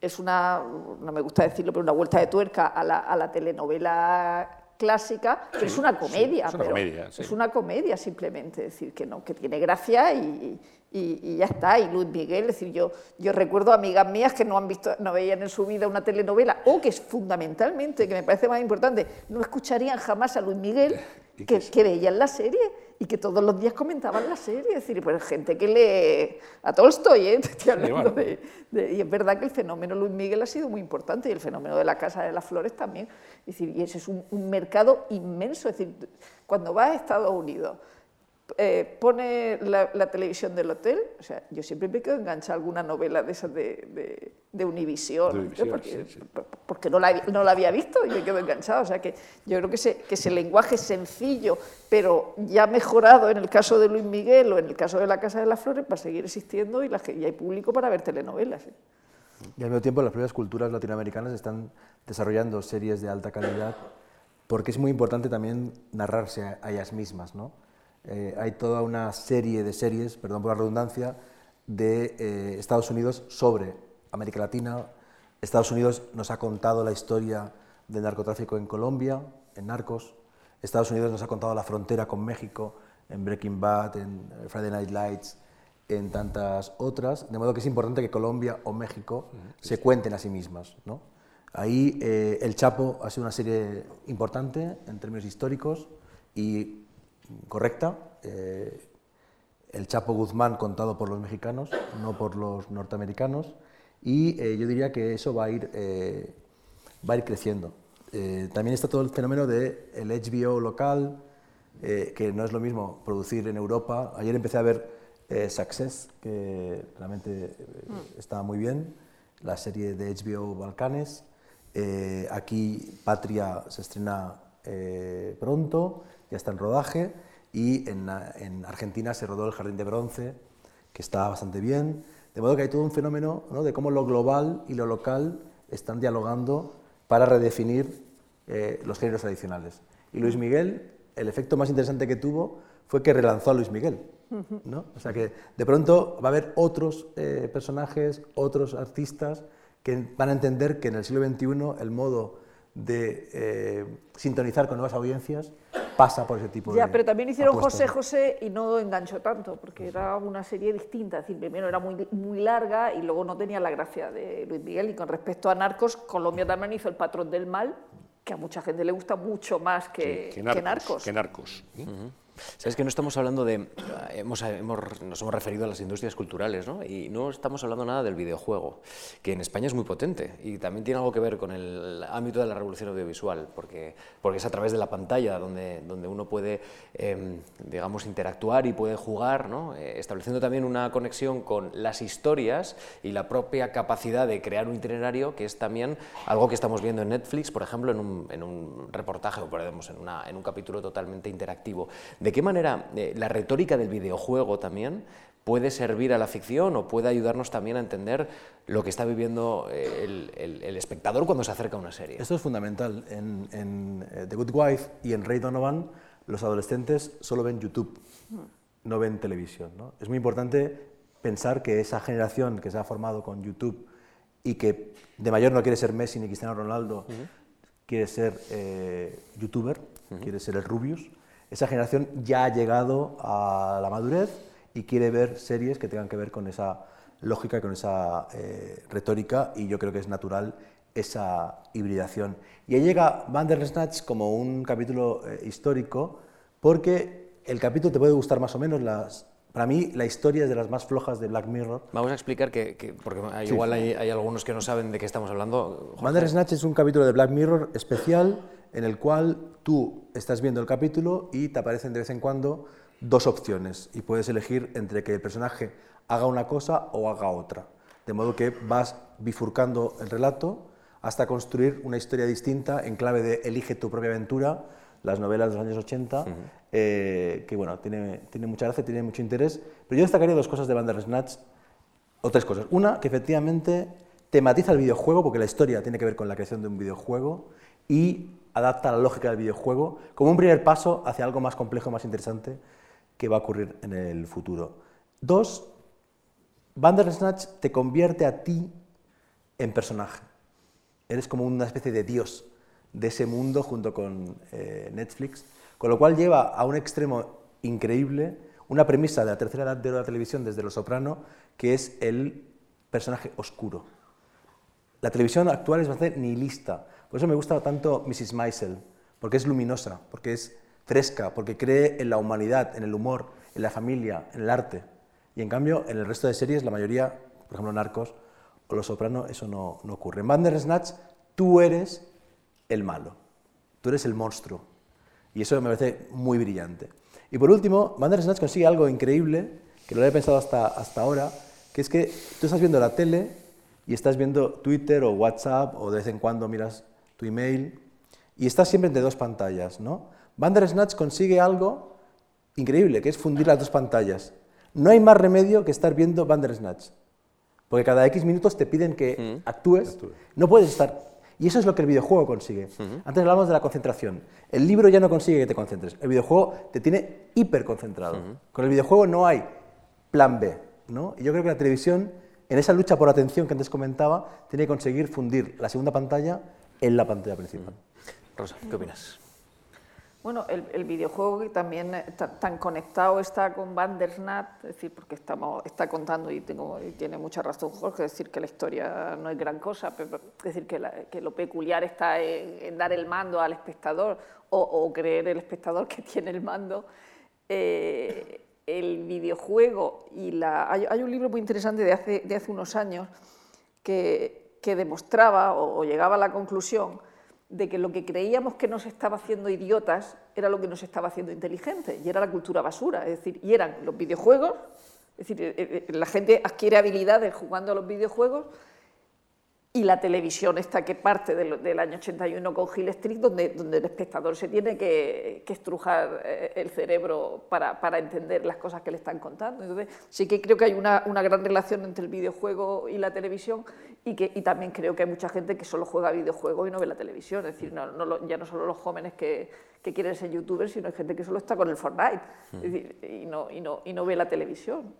es una, no me gusta decirlo, pero una vuelta de tuerca a la, a la telenovela clásica, pero es una comedia. es, una comedia es una comedia simplemente, es decir, que no, que tiene gracia y, y, ya está. Y Luis Miguel, es decir, yo, yo recuerdo amigas mías que no han visto, no veían en su vida una telenovela, o que es fundamentalmente, que me parece más importante, no escucharían jamás a Luis Miguel, que, que veían la serie y que todos los días comentaban la serie, es decir, pues gente que lee a Tolstoy, ¿eh? [LAUGHS] estoy hablando de, y es verdad que el fenómeno Luis Miguel ha sido muy importante y el fenómeno de la Casa de las Flores también, es decir, y ese es un, un mercado inmenso, es decir, cuando vas a Estados Unidos, eh, pone la, televisión del hotel, o sea, yo siempre me quedo enganchada a alguna novela de esas de, de, Univisión, porque, no, la, no, la, había visto y me quedo enganchada. O sea, que yo creo que ese, que ese lenguaje sencillo, pero ya mejorado en el caso de Luis Miguel o en el caso de La Casa de las Flores, va a seguir existiendo y, la, y hay público para ver telenovelas. Y al mismo tiempo las propias culturas latinoamericanas están desarrollando series de alta calidad porque es muy importante también narrarse a ellas mismas, ¿no? Eh, hay toda una serie de series, perdón por la redundancia, de eh, Estados Unidos sobre América Latina. Estados Unidos nos ha contado la historia de narcotráfico en Colombia, en Narcos. Estados Unidos nos ha contado la frontera con México en Breaking Bad, en Friday Night Lights, en tantas otras, de modo que es importante que Colombia o México se cuenten a sí mismas. ¿no? Ahí eh, El Chapo ha sido una serie importante en términos históricos y correcta. Eh, el Chapo Guzmán contado por los mexicanos, no por los norteamericanos, y eh, yo diría que eso va a ir, va a ir creciendo. también está todo el fenómeno del el HBO local, que no es lo mismo producir en Europa. Ayer empecé a ver eh, Success, que realmente está muy bien, la serie de HBO Balcanes. Eh, aquí Patria se estrena eh, pronto, ya está en rodaje, y en, en, Argentina se rodó El Jardín de Bronce, que está bastante bien. De modo que hay todo un fenómeno ¿no? de cómo lo global y lo local están dialogando para redefinir los géneros tradicionales. Y Luis Miguel, el efecto más interesante que tuvo fue que relanzó a Luis Miguel. ¿no? O sea que de pronto va a haber otros eh, personajes, otros artistas que van a entender que en el siglo XXI el modo de eh, sintonizar con nuevas audiencias pasa por ese tipo de... Ya, pero también hicieron José José y no enganchó tanto, porque era una serie distinta, es decir, primero era muy, muy larga y luego no tenía la gracia de Luis Miguel. Y con respecto a Narcos, Colombia también hizo El Patrón del Mal, que a mucha gente le gusta mucho más que, Narcos. Que narcos. Sabes que no estamos hablando de. Hemos, nos hemos referido a las industrias culturales, ¿no? Y no estamos hablando nada del videojuego, que en España es muy potente y también tiene algo que ver con el ámbito de la revolución audiovisual, porque, porque es a través de la pantalla donde, donde uno puede, em, digamos, interactuar y puede jugar, ¿no? Eh, estableciendo también una conexión con las historias y la propia capacidad de crear un itinerario, que es también algo que estamos viendo en Netflix, por ejemplo, en un, en un reportaje o, podemos en, una, en un capítulo totalmente interactivo ¿De qué manera eh, la retórica del videojuego también puede servir a la ficción o puede ayudarnos también a entender lo que está viviendo eh, el, espectador cuando se acerca a una serie? Esto es fundamental. En, eh, The Good Wife y en Ray Donovan, los adolescentes solo ven YouTube, no ven televisión. Es muy importante pensar que esa generación que se ha formado con YouTube y que de mayor no quiere ser Messi ni Cristiano Ronaldo, quiere ser youtuber, quiere ser el Rubius, esa generación ya ha llegado a la madurez y quiere ver series que tengan que ver con esa lógica, con esa eh, retórica, y yo creo que es natural esa hibridación. Y ahí llega Bandersnatch como un capítulo eh, histórico, porque el capítulo te puede gustar más o menos, las, para mí la historia es de las más flojas de Black Mirror. Vamos a explicar que, porque igual hay, hay, algunos que no saben de qué estamos hablando. Bandersnatch es un capítulo de Black Mirror especial en el cual tú estás viendo el capítulo y te aparecen de vez en cuando dos opciones y puedes elegir entre que el personaje haga una cosa o haga otra. De modo que vas bifurcando el relato hasta construir una historia distinta en clave de elige tu propia aventura, las novelas de los años 80, eh, que bueno, tiene, tiene mucha gracia, tiene mucho interés. Pero yo destacaría dos cosas de Bandersnatch, o tres cosas. Una, que efectivamente tematiza el videojuego, porque la historia tiene que ver con la creación de un videojuego, y adapta la lógica del videojuego como un primer paso hacia algo más complejo, más interesante que va a ocurrir en el futuro. Dos, Bandersnatch te convierte a ti en personaje. Eres como una especie de dios de ese mundo junto con eh, Netflix, con lo cual lleva a un extremo increíble una premisa de la tercera edad de la televisión desde Lo Soprano, que es el personaje oscuro. La televisión actual es bastante nihilista, por eso me gusta tanto Mrs. Maisel, porque es luminosa, porque es fresca, porque cree en la humanidad, en el humor, en la familia, en el arte. Y en cambio, en el resto de series, la mayoría, por ejemplo, Narcos o Los Soprano, eso no, no ocurre. En Bandersnatch, tú eres el malo, tú eres el monstruo. Y eso me parece muy brillante. Y por último, Bandersnatch consigue algo increíble, que no lo he pensado hasta, hasta ahora, que es que tú estás viendo la tele y estás viendo Twitter o WhatsApp o de vez en cuando miras tu email, y estás siempre entre dos pantallas, ¿no? Bandersnatch consigue algo increíble, que es fundir las dos pantallas. No hay más remedio que estar viendo Bandersnatch, porque cada X minutos te piden que mm. actúes, no puedes estar... Y eso es lo que el videojuego consigue. Antes hablábamos de la concentración. El libro ya no consigue que te concentres. El videojuego te tiene hiperconcentrado. Con el videojuego no hay plan B. ¿no? Y yo creo que la televisión, en esa lucha por atención que antes comentaba, tiene que conseguir fundir la segunda pantalla en la pantalla principal. Rosa, ¿qué opinas? Bueno, el, el videojuego también está, tan conectado está con Bandersnatch, es decir, porque estamos, está contando y, tengo, y tiene mucha razón Jorge, es decir, que la historia no es gran cosa, pero, es decir, que, la, que lo peculiar está en, en, dar el mando al espectador o, o, creer el espectador que [LAUGHS] tiene el mando. Eh, el videojuego y la... Hay, hay, un libro muy interesante de hace, de hace unos años que, que demostraba o, llegaba a la conclusión de que lo que creíamos que nos estaba haciendo idiotas era lo que nos estaba haciendo inteligentes, y era la cultura basura, es decir, y eran los videojuegos, es decir, eh, eh, la gente adquiere habilidades jugando a los videojuegos, y la televisión esta que parte del, del, año 81 con Hill Street, donde, donde el espectador se tiene que, que estrujar eh, el cerebro para, para, entender las cosas que le están contando. Entonces, sí que creo que hay una, una gran relación entre el videojuego y la televisión y, que, y también creo que hay mucha gente que solo juega videojuegos y no ve la televisión. Es decir, no, no, ya no solo los jóvenes que, que, quieren ser youtubers, sino hay gente que solo está con el Fortnite mm. decir, y, no, y, no, y no ve la televisión.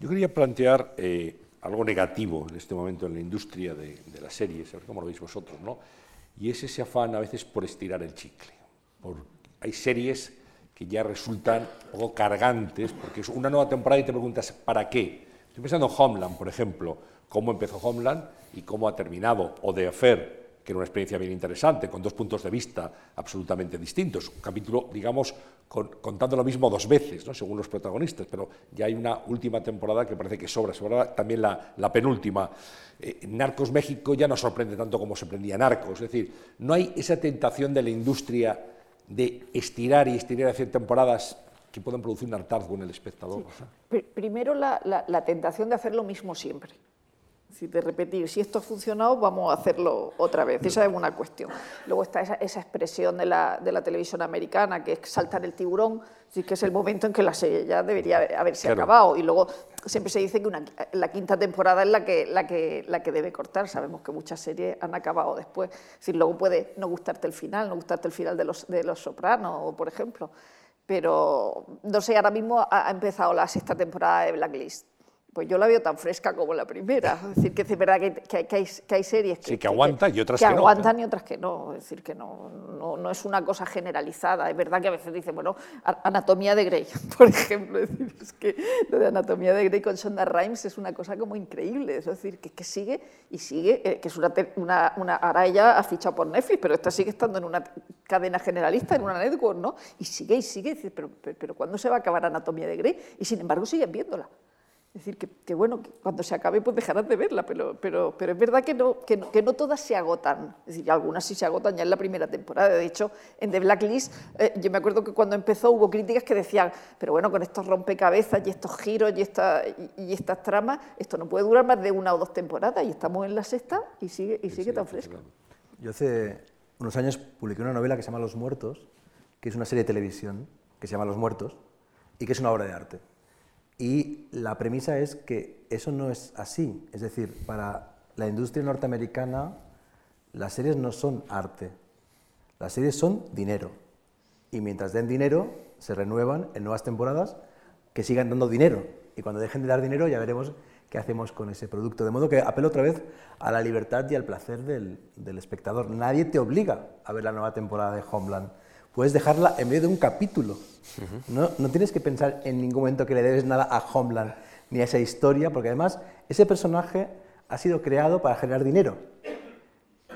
Yo quería plantear... Eh algo negativo en este momento en la industria de, de las series, a ver cómo lo veis vosotros, ¿no? Y es ese afán a veces por estirar el chicle. Por, hay series que ya resultan poco cargantes, porque es una nueva temporada y te preguntas, ¿para qué? Estoy pensando en Homeland, por ejemplo, cómo empezó Homeland y cómo ha terminado, o The Affair, que era una experiencia bien interesante, con dos puntos de vista absolutamente distintos. Un capítulo, digamos, con, contando lo mismo dos veces, ¿no? según los protagonistas, pero ya hay una última temporada que parece que sobra, sobra también la, la penúltima. Eh, Narcos México ya no sorprende tanto como sorprendía Narcos, es decir, no hay esa tentación de la industria de estirar y estirar hacer temporadas que puedan producir un hartazgo en el espectador. Sí. Primero la, la, la tentación de hacer lo mismo siempre de repetir, si esto ha funcionado, vamos a hacerlo otra vez. Esa es una cuestión. Luego está esa, esa expresión de la, de la, televisión americana, que es saltar el tiburón, que es el momento en que la serie ya debería haberse claro. acabado. Y luego siempre se dice que una, la quinta temporada es la que, la, que, la que debe cortar. Sabemos que muchas series han acabado después. Es decir, luego puede no gustarte el final, no gustarte el final de Los, de los Sopranos, por ejemplo. Pero, no sé, ahora mismo ha empezado la sexta temporada de Blacklist pues yo la veo tan fresca como la primera. Es decir, que es verdad que, que, que, hay, que hay, series que, sí, que aguantan y otras que, que no. aguantan y otras que no. Es decir, que no, no, no, es una cosa generalizada. Es verdad que a veces dicen, bueno, Anatomía de Grey, [LAUGHS] por ejemplo. Es, decir, es que lo de Anatomía de Grey con Shonda Rhimes es una cosa como increíble. Es decir, que, que sigue y sigue, eh, que es una, una, una... Ahora ella ha fichado por Netflix, pero esta sigue estando en una cadena generalista, en una network, ¿no? Y sigue y sigue. Es decir, pero, pero, pero ¿cuándo se va a acabar Anatomía de Grey? Y sin embargo siguen viéndola. Es decir, que, que, bueno, que cuando se acabe pues dejarás de verla, pero, pero, pero es verdad que no, que, no, que no todas se agotan. Es decir, algunas sí se agotan ya en la primera temporada. De hecho, en The Blacklist, eh, yo me acuerdo que cuando empezó hubo críticas que decían, pero bueno, con estos rompecabezas y estos giros y, esta, y, y estas tramas, esto no puede durar más de una o dos temporadas y estamos en la sexta y sigue, y sigue sí, tan fresco. Yo hace unos años publiqué una novela que se llama Los Muertos, que es una serie de televisión que se llama Los Muertos y que es una obra de arte. Y la premisa es que eso no es así. Es decir, para la industria norteamericana, las series no son arte. Las series son dinero. Y mientras den dinero, se renuevan en nuevas temporadas que sigan dando dinero. Y cuando dejen de dar dinero, ya veremos qué hacemos con ese producto. De modo que apelo otra vez a la libertad y al placer del, del espectador. Nadie te obliga a ver la nueva temporada de Homeland puedes dejarla en medio de un capítulo. ¿no? no tienes que pensar en ningún momento que le debes nada a Homeland ni a esa historia, porque además ese personaje ha sido creado para generar dinero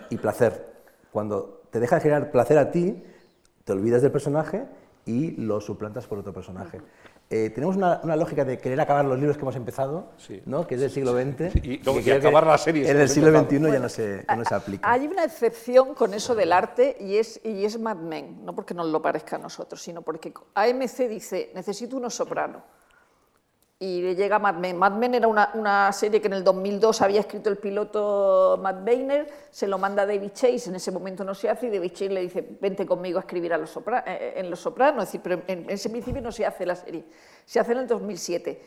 y placer. Cuando te deja de generar placer a ti, te olvidas del personaje y lo suplantas por otro personaje. Eh, tenemos una, una, lógica de querer acabar los libros que hemos empezado, sí. ¿no? que es del siglo XX. [LAUGHS] Y, y, y acabar las series. En el siglo XXI bueno, ya, no se, ya no se aplica. Hay una excepción con eso del arte y es, y es Mad Men, no porque nos lo parezca a nosotros, sino porque AMC dice, necesito unos soprano y le llega Mad Men. Mad Men era una, serie que en el 2002 había escrito el piloto Matt Boehner, se lo manda David Chase, en ese momento no se hace, y David Chase le dice, vente conmigo a escribir a los eh, en Los Sopranos, es decir, pero en ese principio no se hace la serie, se hace en el 2007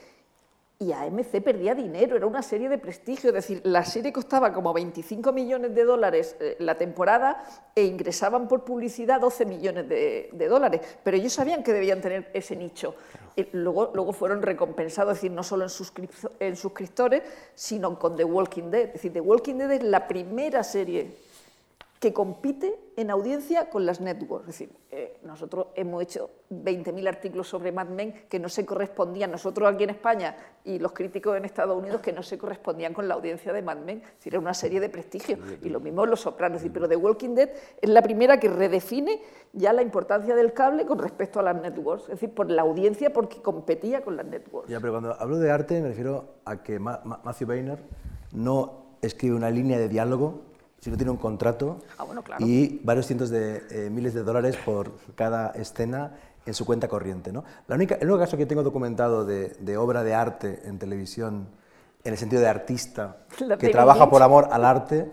y AMC perdía dinero, era una serie de prestigio, es decir, la serie costaba como 25 millones de dólares eh, la temporada e ingresaban por publicidad 12 millones de, de, dólares, pero ellos sabían que debían tener ese nicho. Y luego, luego fueron recompensados, es decir, no solo en, en suscriptores, sino con The Walking Dead. Es decir, The Walking Dead es la primera serie que compite en audiencia con las networks. Es decir, eh, nosotros hemos hecho 20.000 artículos sobre Mad Men que no se correspondían, nosotros aquí en España y los críticos en Estados Unidos, que no se correspondían con la audiencia de Mad Men. Es decir, era una serie de prestigio. Y lo mismo Los Sopranos. pero The Walking Dead es la primera que redefine ya la importancia del cable con respecto a las networks. Es decir, por la audiencia, porque competía con las networks. Ya, pero cuando hablo de arte me refiero a que Matthew Weiner no escribe una línea de diálogo si no tiene un contrato ah, y varios cientos de eh, miles de dólares por cada escena en su cuenta corriente. ¿no? La única, el único caso que tengo documentado de, obra de arte en televisión, en el sentido de artista, [LAUGHS] que trabaja por amor al arte,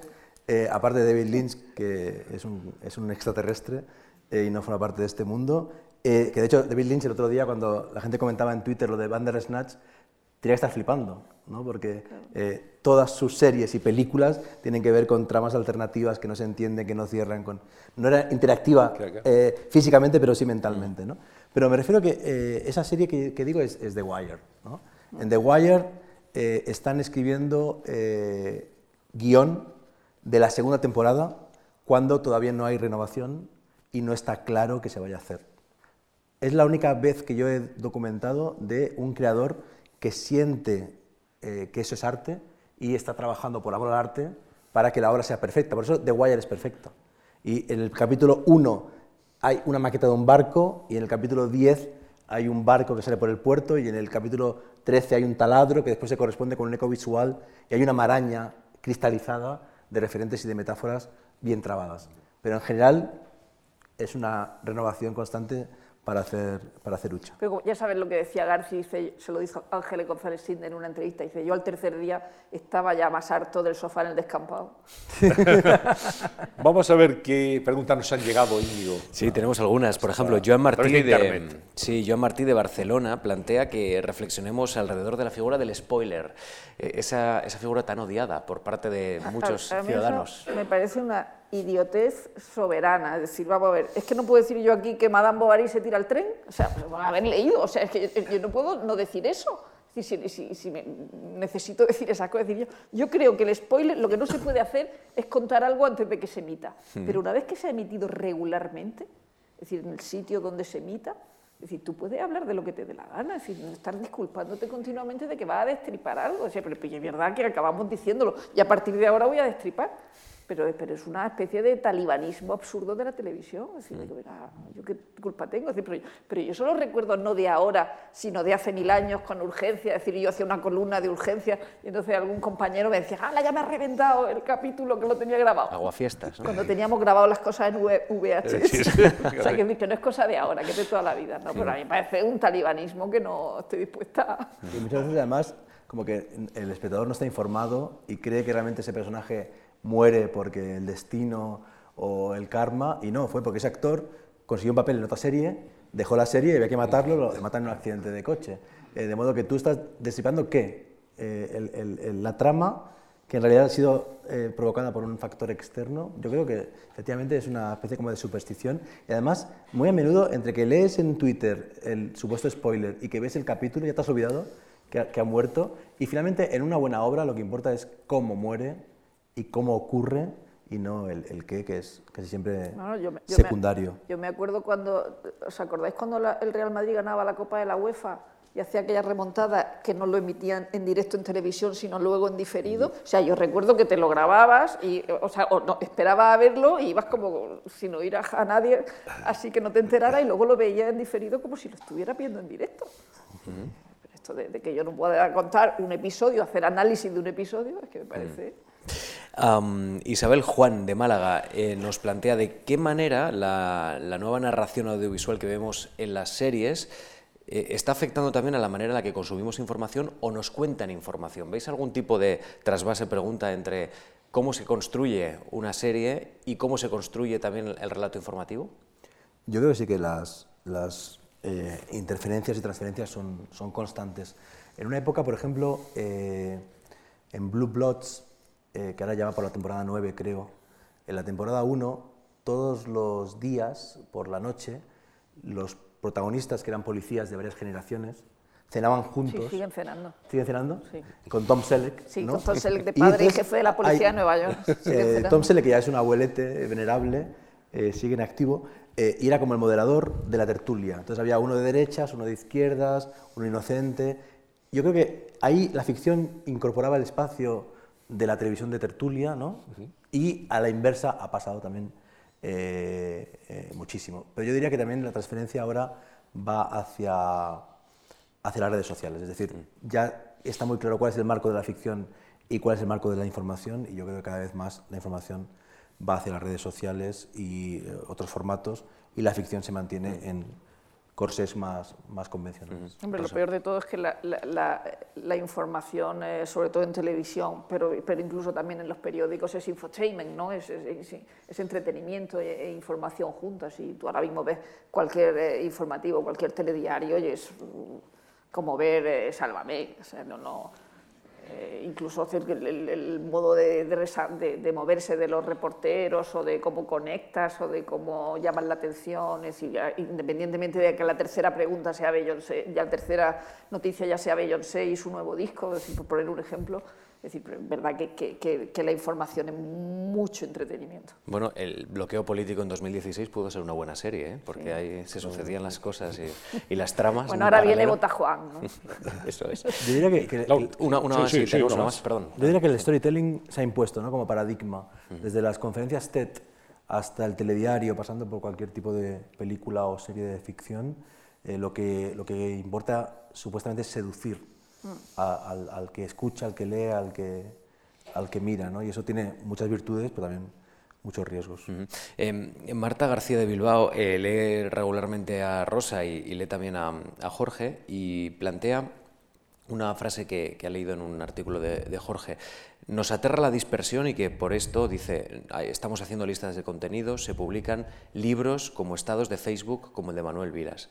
eh, aparte de David Lynch, que es un, es un extraterrestre eh, y no forma parte de este mundo, que de hecho David Lynch el otro día, cuando la gente comentaba en Twitter lo de Bandersnatch, tenía que estar flipando, ¿no? porque eh, todas sus series y películas tienen que ver con tramas alternativas que no se entienden, que no cierran, con... no era interactiva eh, físicamente, pero sí mentalmente. ¿no? Pero me refiero a que eh, esa serie que, digo es, The Wire. ¿no? En The Wire están escribiendo guion de la segunda temporada cuando todavía no hay renovación y no está claro que se vaya a hacer. Es la única vez que yo he documentado de un creador que siente eh, que eso es arte y está trabajando por amor al arte para que la obra sea perfecta. Por eso The Wire es perfecto. Y en el capítulo 1 hay una maqueta de un barco y en el capítulo 10 hay un barco que sale por el puerto y en el capítulo 13 hay un taladro que después se corresponde con un eco visual y hay una maraña cristalizada de referentes y de metáforas bien trabadas. Pero en general es una renovación constante para hacer, para hacer hucha. Pero ya sabes lo que decía García, se lo dijo Ángeles González Sinde en una entrevista, dice, yo al tercer día estaba ya más harto del sofá en el descampado. [LAUGHS] Vamos a ver qué preguntas nos han llegado, Íñigo. Sí, tenemos algunas. Por ejemplo, Joan Martí de, sí, Joan Martí de Barcelona plantea que reflexionemos alrededor de la figura del spoiler, eh, esa, esa figura tan odiada por parte de [LAUGHS] muchos ciudadanos. me parece una idiotez soberana. Es decir, vamos a ver, es que no puedo decir yo aquí que Madame Bovary se tira al tren. O sea, pues, haber leído. O sea, es que yo, no puedo no decir eso. Si, si, necesito decir esa cosa, decir yo, yo creo que el spoiler, lo que no se puede hacer es contar algo antes de que se emita. Hmm. Pero una vez que se ha emitido regularmente, es decir, en el sitio donde se emita, es decir, tú puedes hablar de lo que te dé la gana, es decir, no estar disculpándote continuamente de que vas a destripar algo. O sea, pero es verdad que acabamos diciéndolo y a partir de ahora voy a destripar pero, pero, es una especie de talibanismo absurdo de la televisión. Decir, mm. yo qué culpa tengo, pero, pero, yo solo recuerdo no de ahora, sino de hace mil años con urgencia. Es decir, yo hacía una columna de urgencia y entonces algún compañero me decía, ¡ah, ya me ha reventado el capítulo que lo tenía grabado! Agua fiestas. Cuando teníamos grabado las cosas en VHS. [LAUGHS] o sea, que, no es cosa de ahora, que es de toda la vida. ¿no? Pero a mí me parece un talibanismo que no estoy dispuesta a... Y muchas veces además como que el espectador no está informado y cree que realmente ese personaje muere porque el destino o el karma, y no, fue porque ese actor consiguió un papel en otra serie, dejó la serie y había que matarlo, lo matan en un accidente de coche. Eh, de modo que tú estás descifrando qué, eh, la trama que en realidad ha sido eh, provocada por un factor externo, yo creo que efectivamente es una especie como de superstición. Y además, muy a menudo, entre que lees en Twitter el supuesto spoiler y que ves el capítulo, ya te has olvidado que que ha muerto. Y finalmente, en una buena obra, lo que importa es cómo muere y cómo ocurre y no el, el qué, que es casi siempre secundario. yo me acuerdo cuando, ¿os acordáis cuando el Real Madrid ganaba la Copa de la UEFA y hacía aquella remontada que no lo emitían en directo en televisión, sino luego en diferido? O sea, yo recuerdo que te lo grababas y, o sea, o no, esperabas a verlo y ibas como sin oír a, nadie, así que no te enterara y luego lo veías en diferido como si lo estuviera viendo en directo. esto de, que yo no pueda contar un episodio, hacer análisis de un episodio, es que me parece... Isabel Juan de Málaga eh, nos plantea de qué manera la, nueva narración audiovisual que vemos en las series eh, está afectando también a la manera en la que consumimos información o nos cuentan información. ¿Veis algún tipo de trasvase pregunta entre cómo se construye una serie y cómo se construye también el relato informativo? Yo creo que sí que las, eh, interferencias y transferencias son, son, constantes. En una época, por ejemplo, en Blue Bloods, eh, que ahora ya va por la temporada 9, creo. En la temporada 1, todos los días, por la noche, los protagonistas, que eran policías de varias generaciones, cenaban Sí, juntos. siguen cenando. ¿Siguen cenando? Sí. Con Tom Selleck. Sí, ¿no? con Tom Selleck de padre y entonces jefe de la policía hay- de Nueva York. Eh. Tom Selleck, que ya es un abuelete venerable, eh, sigue en activo, eh, y era como el moderador de la tertulia. Entonces había uno de derechas, uno de izquierdas, uno inocente. Yo creo que ahí la ficción incorporaba el espacio de la televisión de tertulia, ¿no? Y a la inversa ha pasado también eh, eh, muchísimo. Pero yo diría que también la transferencia ahora va hacia, hacia las redes sociales. Es decir, ya está muy claro cuál es el marco de la ficción y cuál es el marco de la información, y yo creo que cada vez más la información va hacia las redes sociales y eh, otros formatos, y la ficción se mantiene en corsés más, más convencionales. Hombre, lo peor de todo es que la, la- la- la información, eh, sobre todo en televisión, pero, pero incluso también en los periódicos, es infotainment, ¿no? es, es- es- es entretenimiento e, e información juntas. Y tú ahora mismo ves cualquier eh, informativo, cualquier telediario y es mm, como ver eh, Sálvame. O sea, no, no, eh, incluso el, el- modo de, moverse de los reporteros o de cómo conectas o de cómo llaman la atención, es decir, independientemente de que la tercera pregunta sea Beyoncé, ya la tercera noticia ya sea Beyoncé y su nuevo disco, por poner un ejemplo, es decir, verdad que, que- que- que la información es mucho entretenimiento. Bueno, el bloqueo político en 2016 pudo ser una buena serie, ¿eh? porque ahí se sucedían las cosas y, y las tramas. Bueno, en ahora viene paralelo. Bota Juan, ¿no? [LAUGHS] Eso es. Yo diría que, que- Una, una Sí, más, sí, sí, sí, tenemos una más. más, perdón. Yo diría que el storytelling se ha impuesto ¿no? como paradigma, desde las conferencias TED hasta el telediario, pasando por cualquier tipo de película o serie de ficción, eh, lo, que, lo que importa supuestamente es seducir al, que escucha, al que lee, al que, al que mira, ¿no? y eso tiene muchas virtudes, pero también muchos riesgos. Eh, Marta García de Bilbao eh, lee regularmente a Rosa y, lee también a, Jorge y plantea una frase que, ha leído en un artículo de, Jorge. Nos aterra la dispersión y que por esto, dice, "Ay, estamos haciendo listas de contenidos, se publican libros como estados de Facebook, como el de Manuel Viras.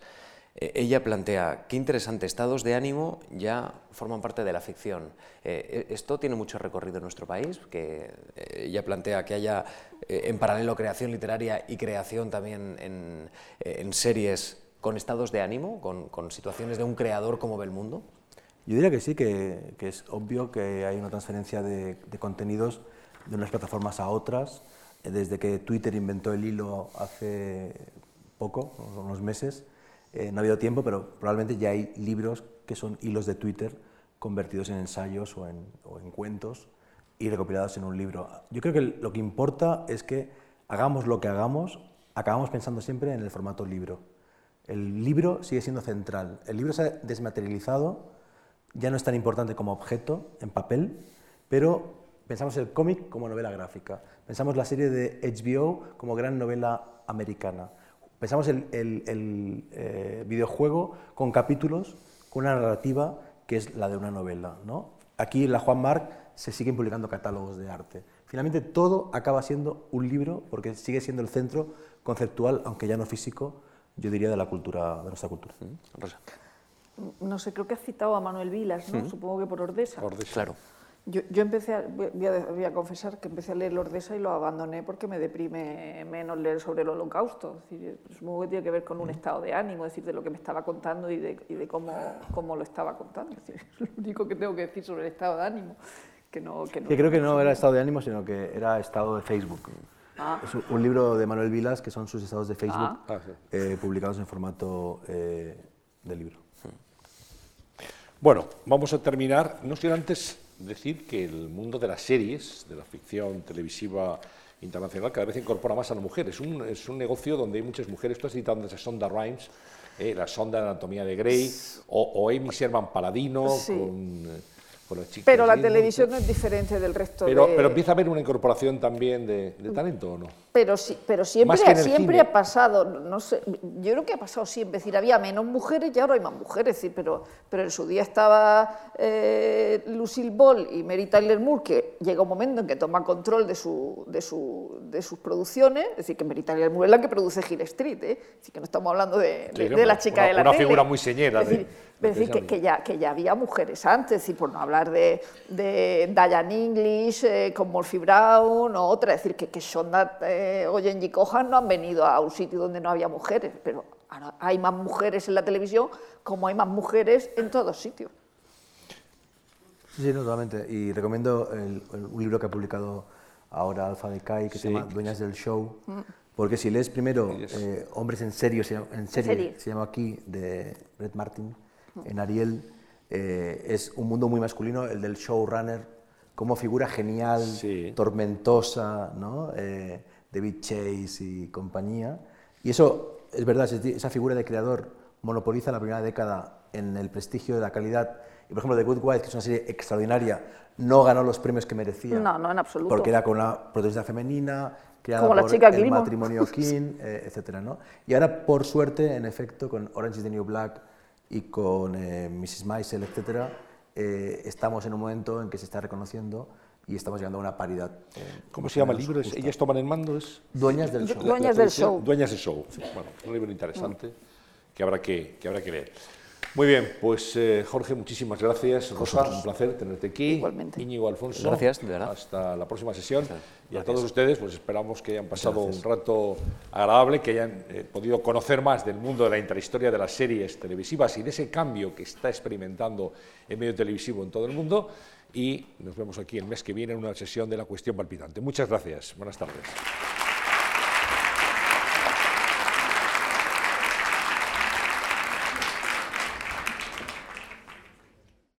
Eh, ella plantea, qué interesante, estados de ánimo ya forman parte de la ficción. Eh, e- esto tiene mucho recorrido en nuestro país, que eh, ella plantea que haya eh, en paralelo creación literaria y creación también en, series con estados de ánimo, con, situaciones de un creador como Belmundo. Yo diría que sí, que, es obvio que hay una transferencia de, contenidos de unas plataformas a otras. Desde que Twitter inventó el hilo hace poco, unos meses, eh, no ha habido tiempo, pero probablemente ya hay libros que son hilos de Twitter convertidos en ensayos o en, o en cuentos y recopilados en un libro. Yo creo que lo que importa es que hagamos lo que hagamos, acabamos pensando siempre en el formato libro. El libro sigue siendo central. El libro se ha desmaterializado, ya no es tan importante como objeto en papel, pero pensamos el cómic como novela gráfica, pensamos la serie de HBO como gran novela americana, pensamos el, el- el, eh, videojuego con capítulos, con una narrativa que es la de una novela. ¿no? Aquí en la Juan Marc se siguen publicando catálogos de arte. Finalmente todo acaba siendo un libro porque sigue siendo el centro conceptual, aunque ya no físico, yo diría de la cultura, de nuestra cultura. Rosa. No sé, creo que has citado a Manuel Vilas, ¿no? Supongo que por Ordesa. Ordesa. Claro. Yo, yo empecé, a, voy, a, voy a confesar que empecé a leer Lordesa y lo abandoné porque me deprime menos leer sobre el holocausto. Es decir, supongo que tiene que ver con un estado de ánimo, es decir, de lo que me estaba contando y de, y de cómo, cómo lo estaba contando. Es, decir, es [LAUGHS] lo único que tengo que decir sobre el estado de ánimo. Que, no, que, no, Que creo que no era estado de ánimo, sino que era estado de Facebook. Ah. Es un- libro de Manuel Vilas que son sus estados de Facebook Ah. Ah, sí. eh, publicados en formato eh, de libro. Bueno, vamos a terminar, no sin antes decir que el mundo de las series, de la ficción televisiva internacional, cada vez incorpora más a la mujer. Es un, es un negocio donde hay muchas mujeres. Tú has citado a Sonda Rhimes, eh, la Sonda de Anatomía de Grey, o, o Amy Sherman Paladino Sí. con, con las chicas. Pero la televisión es diferente del resto Pero, de... pero empieza a haber una incorporación también de, de talento, ¿o no? Pero, pero siempre, siempre ha pasado, no sé, yo creo que ha pasado siempre, es decir, había menos mujeres y ahora hay más mujeres, es decir, pero, pero en su día estaba eh, Lucille Ball y Mary Tyler Moore, que llega un momento en que toma control de, su, de, su, de sus producciones, es decir, que Mary Tyler Moore es la que produce Hill Street, ¿eh? es decir, que no estamos hablando de, de- Sí, de la una- chica de la una tele. figura muy señera Es de- decir, de es decir, que, ya, que ya había mujeres antes, y por no hablar de, de Diane English, eh, con Murphy Brown o otra, es decir, que, que Shonda eh, o Genji Kohan no han venido a un sitio donde no había mujeres, pero Ahora hay más mujeres en la televisión como hay más mujeres en todos sitios. Sí, sí, no, totalmente. Y recomiendo el- el- un libro que ha publicado ahora Alfa de Kai, que se llama Dueñas del Show. Porque si lees primero eh, Hombres en serio, se llama, en serie, serie. se llama aquí, de Brett Martin, en Ariel, eh, es un mundo muy masculino, el del showrunner, como figura genial, Sí. tormentosa, ¿no? Eh, David Chase y compañía. Y eso es verdad, esa figura de creador monopoliza la primera década en el prestigio de la calidad. Y por ejemplo, The Good Wife, que es una serie extraordinaria, no ganó los premios que merecía. No, no, en absoluto. Porque era con una protagonista femenina, creada Como la por chica el matrimonio [LAUGHS] King, eh, etcétera, ¿no? Y ahora, por suerte, en efecto, con Orange is the New Black y con eh, Mrs. Maisel, etcétera, eh, estamos en un momento en que se está reconociendo y estamos llegando a una paridad. eh, ¿Cómo se llama el libro? ¿Es justa. ¿Ellas toman el mando? ¿Es? Dueñas del show. dueñas del show. Dueñas del show. Bueno, un libro interesante que habrá que, que habrá que leer. Muy bien, pues eh, Jorge, muchísimas gracias. Rosa, un placer tenerte aquí. Igualmente. Íñigo Alfonso. Gracias, de verdad. Hasta la próxima sesión. Y a todos ustedes, pues esperamos que hayan pasado un rato agradable, que hayan eh, podido conocer más del mundo de la intrahistoria de las series televisivas y de ese cambio que está experimentando el medio televisivo en todo el mundo. Y nos vemos aquí el mes que viene en una sesión de la cuestión palpitante. Muchas gracias. Buenas tardes.